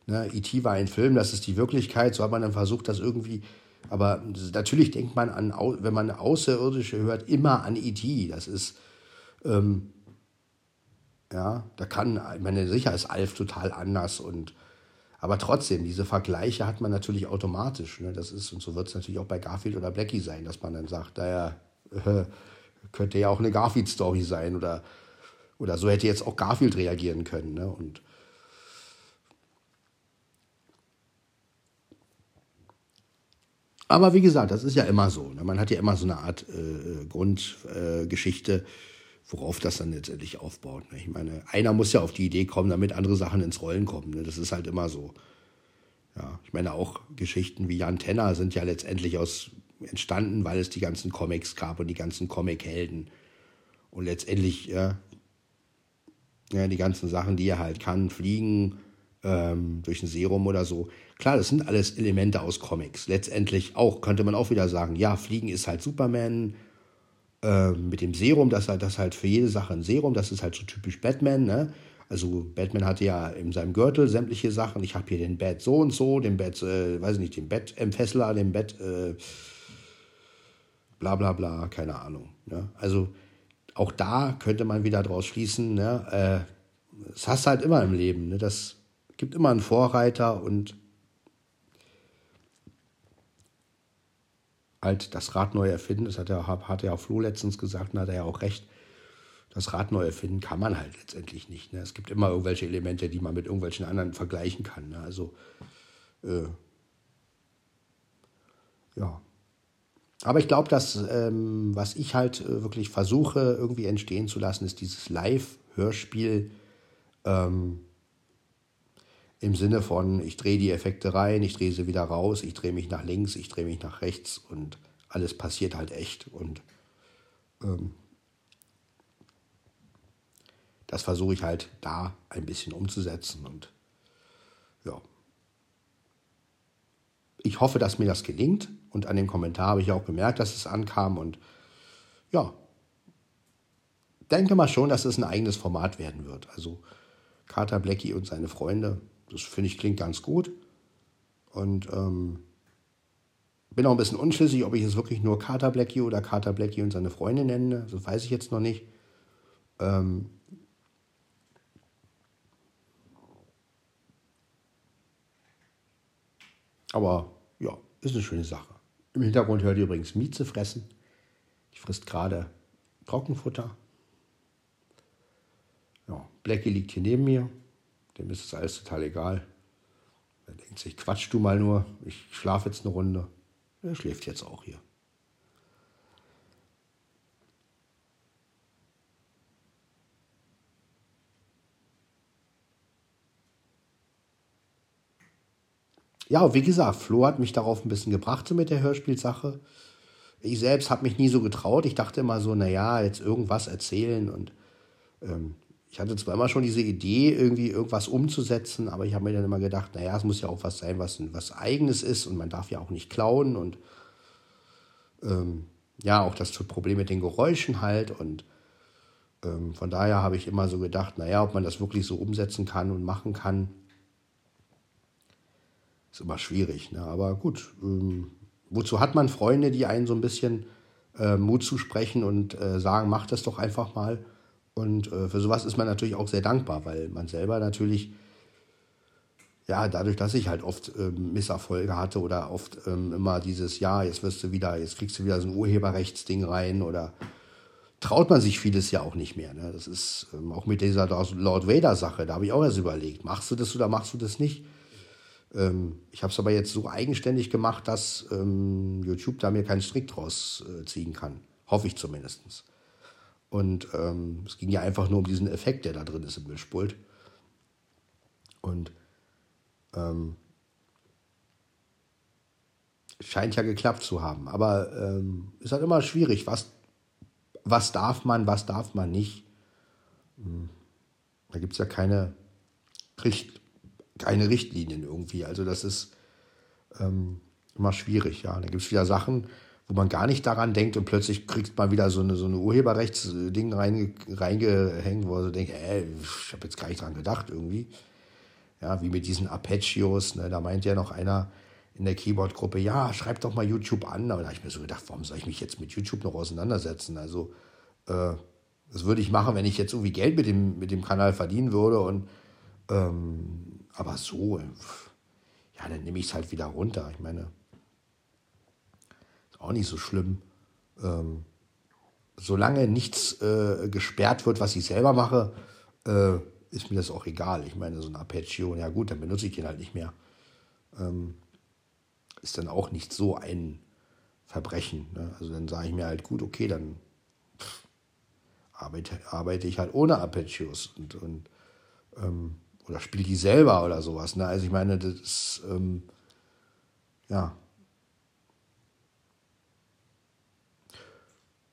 Ne? E.T. war ein Film, das ist die Wirklichkeit. So hat man dann versucht, das irgendwie. Aber natürlich denkt man an, wenn man Außerirdische hört, immer an E.T. Das ist. Ähm, ja, da kann, ich meine, sicher ist Alf total anders und aber trotzdem, diese Vergleiche hat man natürlich automatisch. Ne? Das ist, und so wird es natürlich auch bei Garfield oder Blackie sein, dass man dann sagt, naja, äh, könnte ja auch eine Garfield-Story sein oder, oder so hätte jetzt auch Garfield reagieren können. Ne? Und Aber wie gesagt, das ist ja immer so. Ne? Man hat ja immer so eine Art äh, Grundgeschichte, äh, worauf das dann letztendlich aufbaut. Ne? Ich meine, einer muss ja auf die Idee kommen, damit andere Sachen ins Rollen kommen. Ne? Das ist halt immer so. Ja, ich meine, auch Geschichten wie Jan Tenner sind ja letztendlich aus entstanden, weil es die ganzen Comics gab und die ganzen Comic-Helden. Und letztendlich, ja, ja, die ganzen Sachen, die er halt kann, fliegen ähm, durch ein Serum oder so. Klar, das sind alles Elemente aus Comics. Letztendlich auch, könnte man auch wieder sagen, ja, Fliegen ist halt Superman, ähm, mit dem Serum, das halt, das halt für jede Sache ein Serum, das ist halt so typisch Batman, ne? Also Batman hatte ja in seinem Gürtel sämtliche Sachen. Ich habe hier den Bett so und so, den Bett, äh, weiß nicht, den Bettempfessler, den Bett, äh, bla bla bla, keine Ahnung. Ne? Also auch da könnte man wieder draus schließen, ne? Äh, das hast du halt immer im Leben. Ne? Das gibt immer einen Vorreiter und halt das Rad neu erfinden, das hat ja, hat ja auch Flo letztens gesagt, und hat er ja auch recht, das Rad neu erfinden kann man halt letztendlich nicht. Ne? Es gibt immer irgendwelche Elemente, die man mit irgendwelchen anderen vergleichen kann. Ne? Also, äh, ja. Aber ich glaube, dass, ähm, was ich halt äh, wirklich versuche, irgendwie entstehen zu lassen, ist dieses Live-Hörspiel ähm, im Sinne von, ich drehe die Effekte rein, ich drehe sie wieder raus, ich drehe mich nach links, ich drehe mich nach rechts und alles passiert halt echt. Und ähm, das versuche ich halt da ein bisschen umzusetzen und ja. Ich hoffe, dass mir das gelingt und an dem Kommentar habe ich auch gemerkt, dass es ankam und ja, denke mal schon, dass es ein eigenes Format werden wird. Also Carter Blackie und seine Freunde, das finde ich klingt ganz gut und ähm, bin auch ein bisschen unschlüssig, ob ich es wirklich nur Carter Blackie oder Carter Blackie und seine Freunde nenne. Das weiß ich jetzt noch nicht. Ähm, Aber ja, ist eine schöne Sache. Im Hintergrund hört ihr übrigens Mieze fressen. Die frisst gerade Trockenfutter. Ja, Blackie liegt hier neben mir. Dem ist es alles total egal. Er denkt sich, quatsch du mal nur, ich schlafe jetzt eine Runde. Er schläft jetzt auch hier. ja, wie gesagt, Flo hat mich darauf ein bisschen gebracht so mit der Hörspielsache. Ich selbst habe mich nie so getraut. Ich dachte immer so, naja, jetzt irgendwas erzählen. Und ähm, ich hatte zwar immer schon diese Idee, irgendwie irgendwas umzusetzen, aber ich habe mir dann immer gedacht, naja, es muss ja auch was sein, was, was eigenes ist und man darf ja auch nicht klauen. Und ähm, ja, auch das Problem mit den Geräuschen halt. Und ähm, von daher habe ich immer so gedacht, naja, ob man das wirklich so umsetzen kann und machen kann ist immer schwierig. Ne? Aber gut, ähm, wozu hat man Freunde, die einen so ein bisschen äh, Mut zusprechen und äh, sagen, mach das doch einfach mal. Und äh, für sowas ist man natürlich auch sehr dankbar, weil man selber natürlich ja, dadurch, dass ich halt oft ähm, Misserfolge hatte oder oft ähm, immer dieses, ja, jetzt wirst du wieder, jetzt kriegst du wieder so ein Urheberrechtsding rein oder traut man sich vieles ja auch nicht mehr. Ne? Das ist ähm, auch mit dieser Lord Vader-Sache, da habe ich auch erst überlegt, machst du das oder machst du das nicht? Ähm, ich habe es aber jetzt so eigenständig gemacht, dass ähm, YouTube da mir keinen Strick draus äh, ziehen kann. Hoffe ich zumindest. Und ähm, es ging ja einfach nur um diesen Effekt, der da drin ist im Mischpult. Und ähm, scheint ja geklappt zu haben. Aber ähm, ist halt immer schwierig, was, was darf man, was darf man nicht. Hm. Da gibt es ja keine, Richt, keine Richtlinien irgendwie. Also das ist ähm, immer schwierig, ja. Da gibt es wieder Sachen, wo man gar nicht daran denkt und plötzlich kriegt man wieder so eine, so eine Urheberrechtsding reinge, reingehängt, wo man so denkt, ey, ich habe jetzt gar nicht dran gedacht irgendwie. Ja, wie mit diesen Apacheos, ne, da meint ja noch einer in der Keyboard-Gruppe, ja, schreib doch mal YouTube an. Aber da habe ich mir so gedacht, warum soll ich mich jetzt mit YouTube noch auseinandersetzen? Also, äh, das würde ich machen, wenn ich jetzt irgendwie Geld mit dem, mit dem Kanal verdienen würde. Und ähm, aber so, ja, dann nehme ich es halt wieder runter. Ich meine, auch nicht so schlimm. Ähm, solange nichts äh, gesperrt wird, was ich selber mache, äh, ist mir das auch egal. Ich meine, so ein Arpeggio, ja gut, dann benutze ich den halt nicht mehr. Ähm, ist dann auch nicht so ein Verbrechen. Ne? Also dann sage ich mir halt, gut, okay, dann pff, arbeite, arbeite ich halt ohne Arpeggios und, und ähm, oder spiele die selber oder sowas. Ne? Also ich meine, das ist, ähm, ja,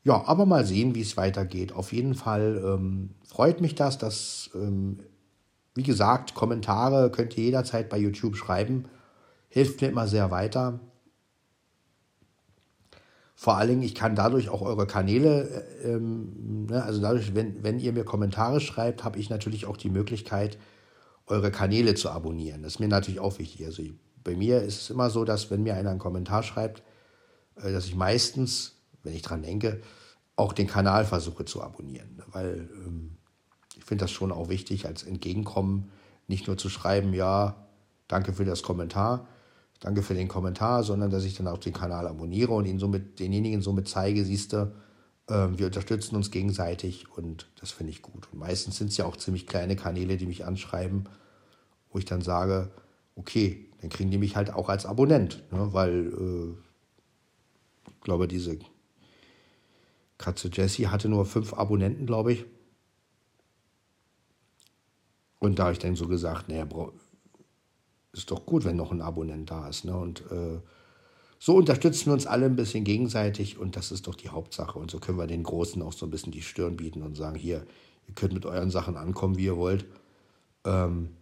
Ja, aber mal sehen, wie es weitergeht. Auf jeden Fall ähm, freut mich das, dass, ähm, wie gesagt, Kommentare könnt ihr jederzeit bei YouTube schreiben. Hilft mir immer sehr weiter. Vor allen Dingen, ich kann dadurch auch eure Kanäle, äh, ähm, ne, also dadurch, wenn, wenn ihr mir Kommentare schreibt, habe ich natürlich auch die Möglichkeit, eure Kanäle zu abonnieren. Das ist mir natürlich auch wichtig. Also ich, bei mir ist es immer so, dass wenn mir einer einen Kommentar schreibt, äh, dass ich meistens wenn ich dran denke, auch den Kanal versuche zu abonnieren. Weil ähm, ich finde das schon auch wichtig als Entgegenkommen, nicht nur zu schreiben, ja, danke für das Kommentar, danke für den Kommentar, sondern dass ich dann auch den Kanal abonniere und ihn somit, denjenigen somit zeige, siehst du, äh, wir unterstützen uns gegenseitig und das finde ich gut. Und meistens sind es ja auch ziemlich kleine Kanäle, die mich anschreiben, wo ich dann sage, okay, dann kriegen die mich halt auch als Abonnent, ne? weil äh, ich glaube, diese Katze Jessie hatte nur fünf Abonnenten, glaube ich. Und da habe ich dann so gesagt, naja, ist doch gut, wenn noch ein Abonnent da ist. Ne? Und äh, so unterstützen wir uns alle ein bisschen gegenseitig und das ist doch die Hauptsache. Und so können wir den Großen auch so ein bisschen die Stirn bieten und sagen, hier, ihr könnt mit euren Sachen ankommen, wie ihr wollt. Ähm,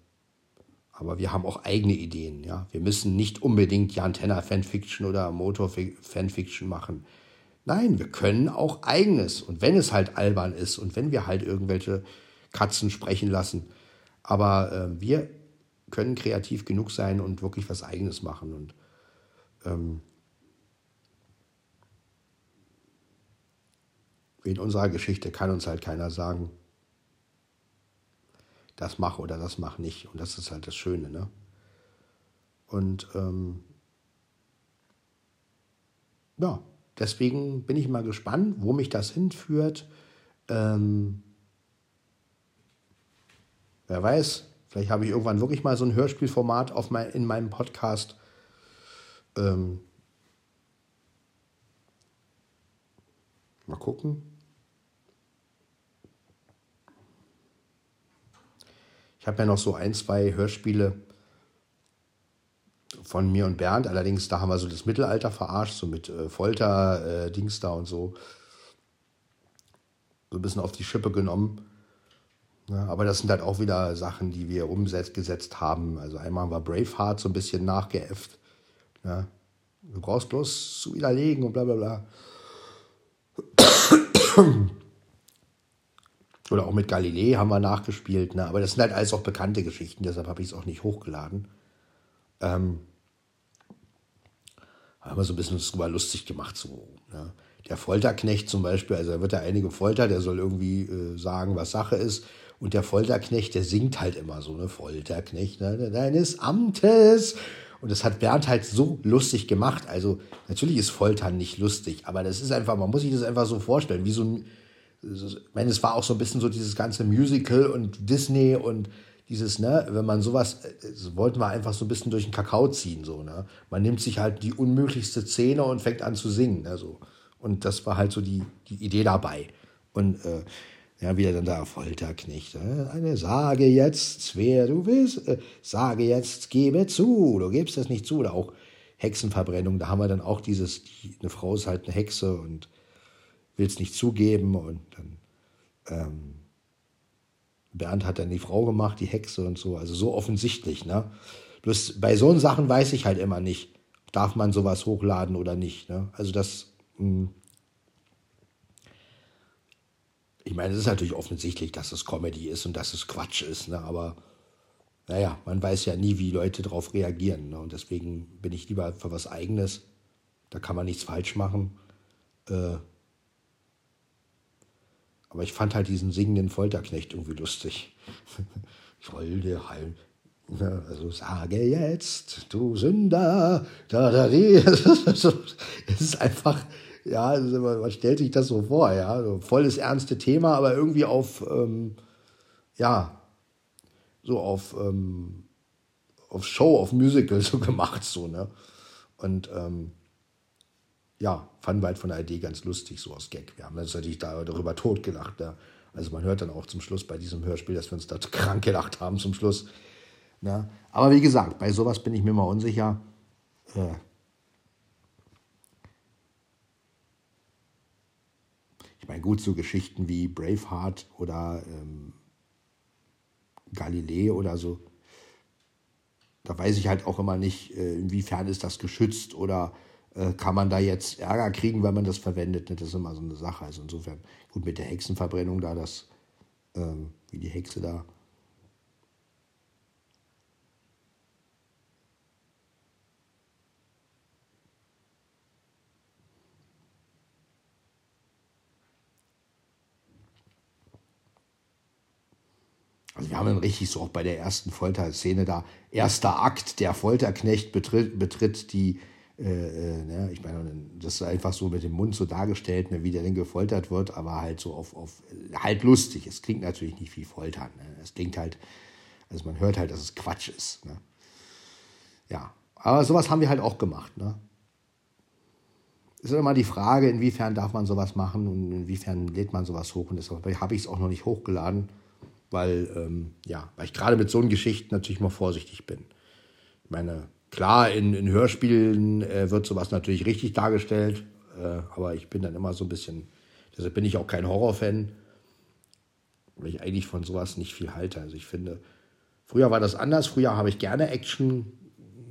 aber wir haben auch eigene Ideen. Ja? Wir müssen nicht unbedingt Jan Tenner Fanfiction oder Motor Fanfiction machen. Nein, wir können auch eigenes. Und wenn es halt albern ist und wenn wir halt irgendwelche Katzen sprechen lassen. Aber äh, wir können kreativ genug sein und wirklich was eigenes machen. Und ähm, in unserer Geschichte kann uns halt keiner sagen, das mach oder das mach nicht. Und das ist halt das Schöne. Ne? Und ähm, ja, Deswegen bin ich mal gespannt, wo mich das hinführt. Ähm, wer weiß, vielleicht habe ich irgendwann wirklich mal so ein Hörspielformat auf mein, in meinem Podcast. Ähm, mal gucken. Ich habe ja noch so ein, zwei Hörspiele von mir und Bernd. Allerdings, da haben wir so das Mittelalter verarscht, so mit äh, Folter, äh, Dings da und so. So ein bisschen auf die Schippe genommen. Ja, aber das sind halt auch wieder Sachen, die wir umgesetzt haben. Also einmal haben wir Braveheart so ein bisschen nachgeäfft. Ja. Du brauchst bloß zu widerlegen und bla bla bla. Oder auch mit Galilei haben wir nachgespielt. Ne? Aber das sind halt alles auch bekannte Geschichten, deshalb habe ich es auch nicht hochgeladen. Ähm, haben wir so ein bisschen drüber lustig gemacht. So, ne? Der Folterknecht zum Beispiel, also da wird der eine gefoltert, der soll irgendwie äh, sagen, was Sache ist. Und der Folterknecht, der singt halt immer so, ne? Folterknecht ne, deines Amtes. Und das hat Bernd halt so lustig gemacht. Also natürlich ist Foltern nicht lustig, aber das ist einfach, man muss sich das einfach so vorstellen, wie so ein, ich meine, es war auch so ein bisschen so dieses ganze Musical und Disney und dieses, ne, wenn man sowas, das wollten wir einfach so ein bisschen durch den Kakao ziehen, so, ne. Man nimmt sich halt die unmöglichste Szene und fängt an zu singen, ne, so. Und das war halt so die, die Idee dabei. Und äh, ja, wieder dann da Folterknecht. Ne? Eine sage jetzt, wer du bist. Äh, sage jetzt, gebe zu. Du gibst das nicht zu. Oder auch Hexenverbrennung. Da haben wir dann auch dieses, die, eine Frau ist halt eine Hexe und will es nicht zugeben. Und dann ähm, Bernd hat dann die Frau gemacht, die Hexe und so. Also so offensichtlich. Ne? Bloß bei so Sachen weiß ich halt immer nicht, darf man sowas hochladen oder nicht. Ne? Also das. Mh, hm, ich meine, es ist natürlich offensichtlich, dass es Comedy ist und dass es Quatsch ist, ne? aber naja, man weiß ja nie, wie Leute darauf reagieren. Ne? Und deswegen bin ich lieber für was Eigenes. Da kann man nichts falsch machen. Äh, aber ich fand halt diesen singenden Folterknecht irgendwie lustig. Ich wollte halt, also sage jetzt, du Sünder, da, da, es ist einfach, ja, also man stellt sich das so vor, ja, so volles ernste Thema, aber irgendwie auf, ähm, ja, so auf, ähm, auf Show, auf Musical so gemacht, so, ne? Und ähm, ja, fanden wir halt von der Idee ganz lustig, so aus Gag. Wir haben uns natürlich da, darüber totgelacht. Ne? Also man hört dann auch zum Schluss bei diesem Hörspiel, dass wir uns da krank gelacht haben zum Schluss. Ne? Aber wie gesagt, bei sowas bin ich mir mal unsicher. Äh, Ich meine, gut, so Geschichten wie Braveheart oder ähm, Galilei oder so, da weiß ich halt auch immer nicht, äh, inwiefern ist das geschützt oder kann man da jetzt Ärger kriegen, wenn man das verwendet. Ne? Das ist immer so eine Sache. Also insofern, gut, mit der Hexenverbrennung da, das, ähm, wie die Hexe da Also wir haben dann richtig so auch bei der ersten Folterszene da, erster Akt, der Folterknecht betritt, betritt die, äh, äh, ne, ich meine, das ist einfach so mit dem Mund so dargestellt, ne, wie der denn gefoltert wird, aber halt so auf, auf halb lustig. Es klingt natürlich nicht wie Foltern. Ne? Es klingt halt, also man hört halt, dass es Quatsch ist. Ne? Ja, aber sowas haben wir halt auch gemacht. Ne? Ist immer die Frage, inwiefern darf man sowas machen und inwiefern lädt man sowas hoch. Und deshalb habe ich es auch noch nicht hochgeladen weil, ähm, ja, weil ich gerade mit so einen Geschichten natürlich mal vorsichtig bin. Ich meine, klar, in, in Hörspielen äh, wird sowas natürlich richtig dargestellt, äh, aber ich bin dann immer so ein bisschen, deshalb bin ich auch kein Horrorfan, weil ich eigentlich von sowas nicht viel halte. Also ich finde, früher war das anders, früher habe ich gerne Action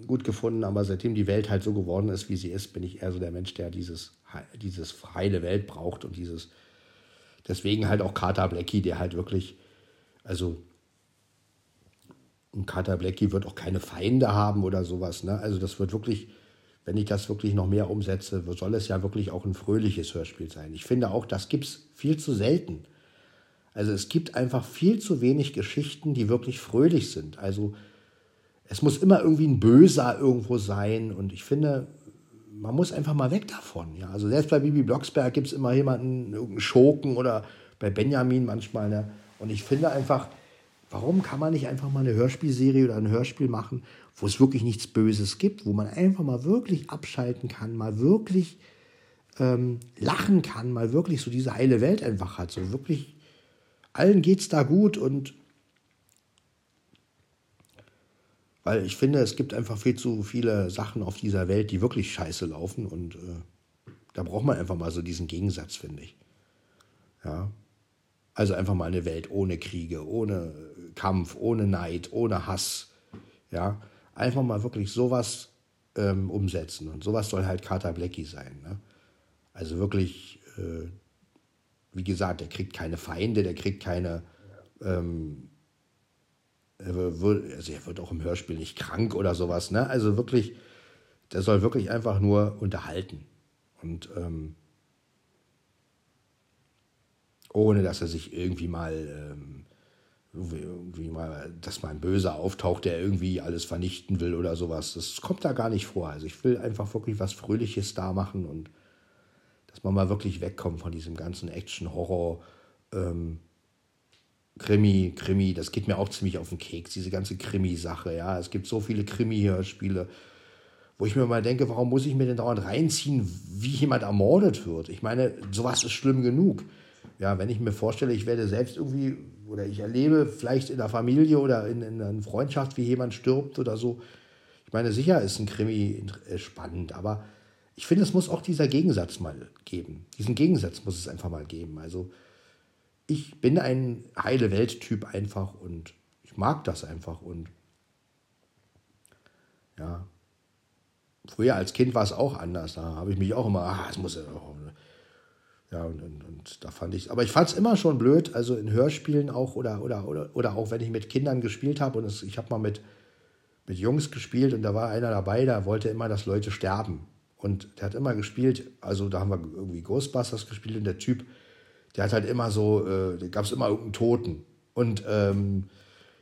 gut gefunden, aber seitdem die Welt halt so geworden ist, wie sie ist, bin ich eher so der Mensch, der dieses, dieses heile Welt braucht und dieses, deswegen halt auch Carter Blackie, der halt wirklich also ein Carter Blackie wird auch keine Feinde haben oder sowas. Ne? Also das wird wirklich, wenn ich das wirklich noch mehr umsetze, soll es ja wirklich auch ein fröhliches Hörspiel sein. Ich finde auch, das gibt es viel zu selten. Also es gibt einfach viel zu wenig Geschichten, die wirklich fröhlich sind. Also es muss immer irgendwie ein Böser irgendwo sein. Und ich finde, man muss einfach mal weg davon. Ja? Also selbst bei Bibi Blocksberg gibt es immer jemanden, irgendeinen Schurken oder bei Benjamin manchmal. Ne? Und ich finde einfach, warum kann man nicht einfach mal eine Hörspielserie oder ein Hörspiel machen, wo es wirklich nichts Böses gibt, wo man einfach mal wirklich abschalten kann, mal wirklich ähm, lachen kann, mal wirklich so diese heile Welt einfach hat. So wirklich, allen geht es da gut und weil ich finde, es gibt einfach viel zu viele Sachen auf dieser Welt, die wirklich scheiße laufen und äh, da braucht man einfach mal so diesen Gegensatz, finde ich. Ja, also einfach mal eine Welt ohne Kriege, ohne Kampf, ohne Neid, ohne Hass. Ja, einfach mal wirklich sowas ähm, umsetzen. Und sowas soll halt Carter Blackie sein. Ne? Also wirklich, äh, wie gesagt, der kriegt keine Feinde, der kriegt keine. Ähm, er wird, also er wird auch im Hörspiel nicht krank oder sowas. Ne? Also wirklich, der soll wirklich einfach nur unterhalten. Und ähm, ohne dass er sich irgendwie mal ähm, irgendwie mal, dass mal ein Böser auftaucht, der irgendwie alles vernichten will oder sowas. Das kommt da gar nicht vor. Also ich will einfach wirklich was Fröhliches da machen und dass man mal wirklich wegkommt von diesem ganzen Action-Horror. Ähm, Krimi, Krimi, das geht mir auch ziemlich auf den Keks, diese ganze Krimi-Sache, ja. Es gibt so viele Krimi-Hörspiele, wo ich mir mal denke, warum muss ich mir denn dauernd reinziehen, wie jemand ermordet wird? Ich meine, sowas ist schlimm genug. Ja, wenn ich mir vorstelle, ich werde selbst irgendwie oder ich erlebe vielleicht in der Familie oder in, in einer Freundschaft, wie jemand stirbt oder so. Ich meine, sicher ist ein Krimi äh, spannend, aber ich finde, es muss auch dieser Gegensatz mal geben. Diesen Gegensatz muss es einfach mal geben. Also ich bin ein heile Welt-Typ einfach und ich mag das einfach und ja. Früher als Kind war es auch anders. Da habe ich mich auch immer, ah, es muss ja und, und, und da fand ich, aber ich fand es immer schon blöd, also in Hörspielen auch oder, oder, oder, oder auch wenn ich mit Kindern gespielt habe und es, ich habe mal mit, mit Jungs gespielt und da war einer dabei, der wollte immer, dass Leute sterben. Und der hat immer gespielt, also da haben wir irgendwie Ghostbusters gespielt und der Typ, der hat halt immer so, äh, da gab es immer irgendeinen Toten. Und ähm,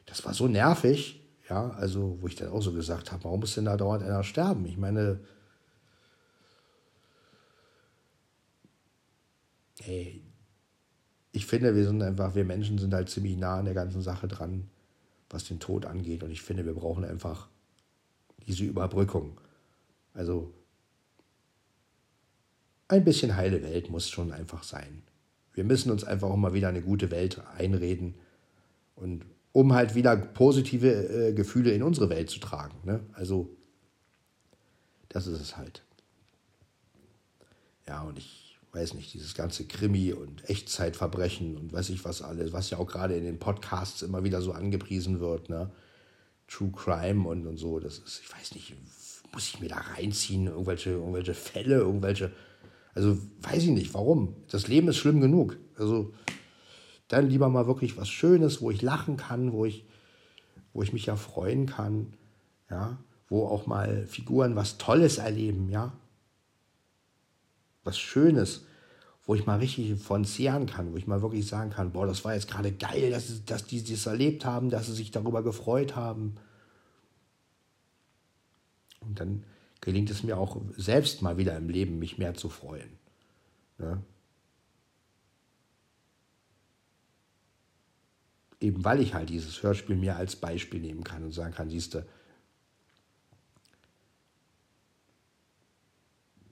das war so nervig, ja, also wo ich dann auch so gesagt habe, warum muss denn da dauernd einer sterben? Ich meine, hey, ich finde, wir sind einfach, wir Menschen sind halt ziemlich nah an der ganzen Sache dran, was den Tod angeht. Und ich finde, wir brauchen einfach diese Überbrückung. Also ein bisschen heile Welt muss schon einfach sein. Wir müssen uns einfach auch mal wieder eine gute Welt einreden und um halt wieder positive äh, Gefühle in unsere Welt zu tragen. Ne? Also das ist es halt. Ja, und ich weiß nicht, dieses ganze Krimi und Echtzeitverbrechen und weiß ich was alles, was ja auch gerade in den Podcasts immer wieder so angepriesen wird, ne? True Crime und, und so, das ist, ich weiß nicht, muss ich mir da reinziehen, irgendwelche, irgendwelche Fälle, irgendwelche also weiß ich nicht, warum. Das Leben ist schlimm genug. Also dann lieber mal wirklich was Schönes, wo ich lachen kann, wo ich, wo ich mich ja freuen kann, ja, wo auch mal Figuren was Tolles erleben, ja. Was Schönes, wo ich mal richtig von zehren kann, wo ich mal wirklich sagen kann, boah, das war jetzt gerade geil, dass, dass die das erlebt haben, dass sie sich darüber gefreut haben. Und dann gelingt es mir auch selbst mal wieder im Leben, mich mehr zu freuen. Ja? Eben weil ich halt dieses Hörspiel mir als Beispiel nehmen kann und sagen kann, siehst du,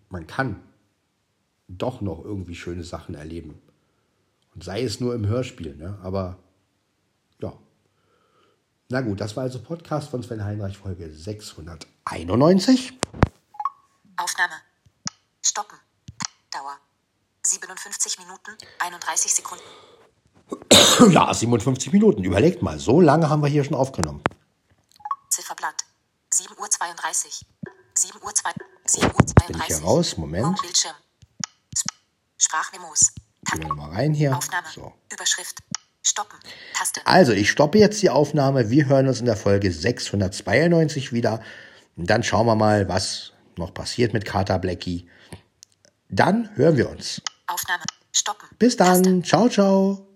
man kann doch noch irgendwie schöne Sachen erleben. Und sei es nur im Hörspiel, ne? aber ja. Na gut, das war also Podcast von Sven Heinreich, Folge 691. Aufnahme. Stoppen. Dauer. 57 Minuten, 31 Sekunden. Ja, 57 Minuten. Überlegt mal, so lange haben wir hier schon aufgenommen. Zifferblatt. 7 Uhr 32. 7 Uhr 2. 7 Uhr 32. Bin ich hier raus? Moment. Bildschirm. Sprachmemos. Gehen wir mal rein hier. Aufnahme. So. Überschrift. Stoppen. Taste. Also, ich stoppe jetzt die Aufnahme. Wir hören uns in der Folge 692 wieder. Und dann schauen wir mal, was noch passiert mit Carter Blackie. Dann hören wir uns. Aufnahme. Stoppen. Bis dann. Ciao, ciao.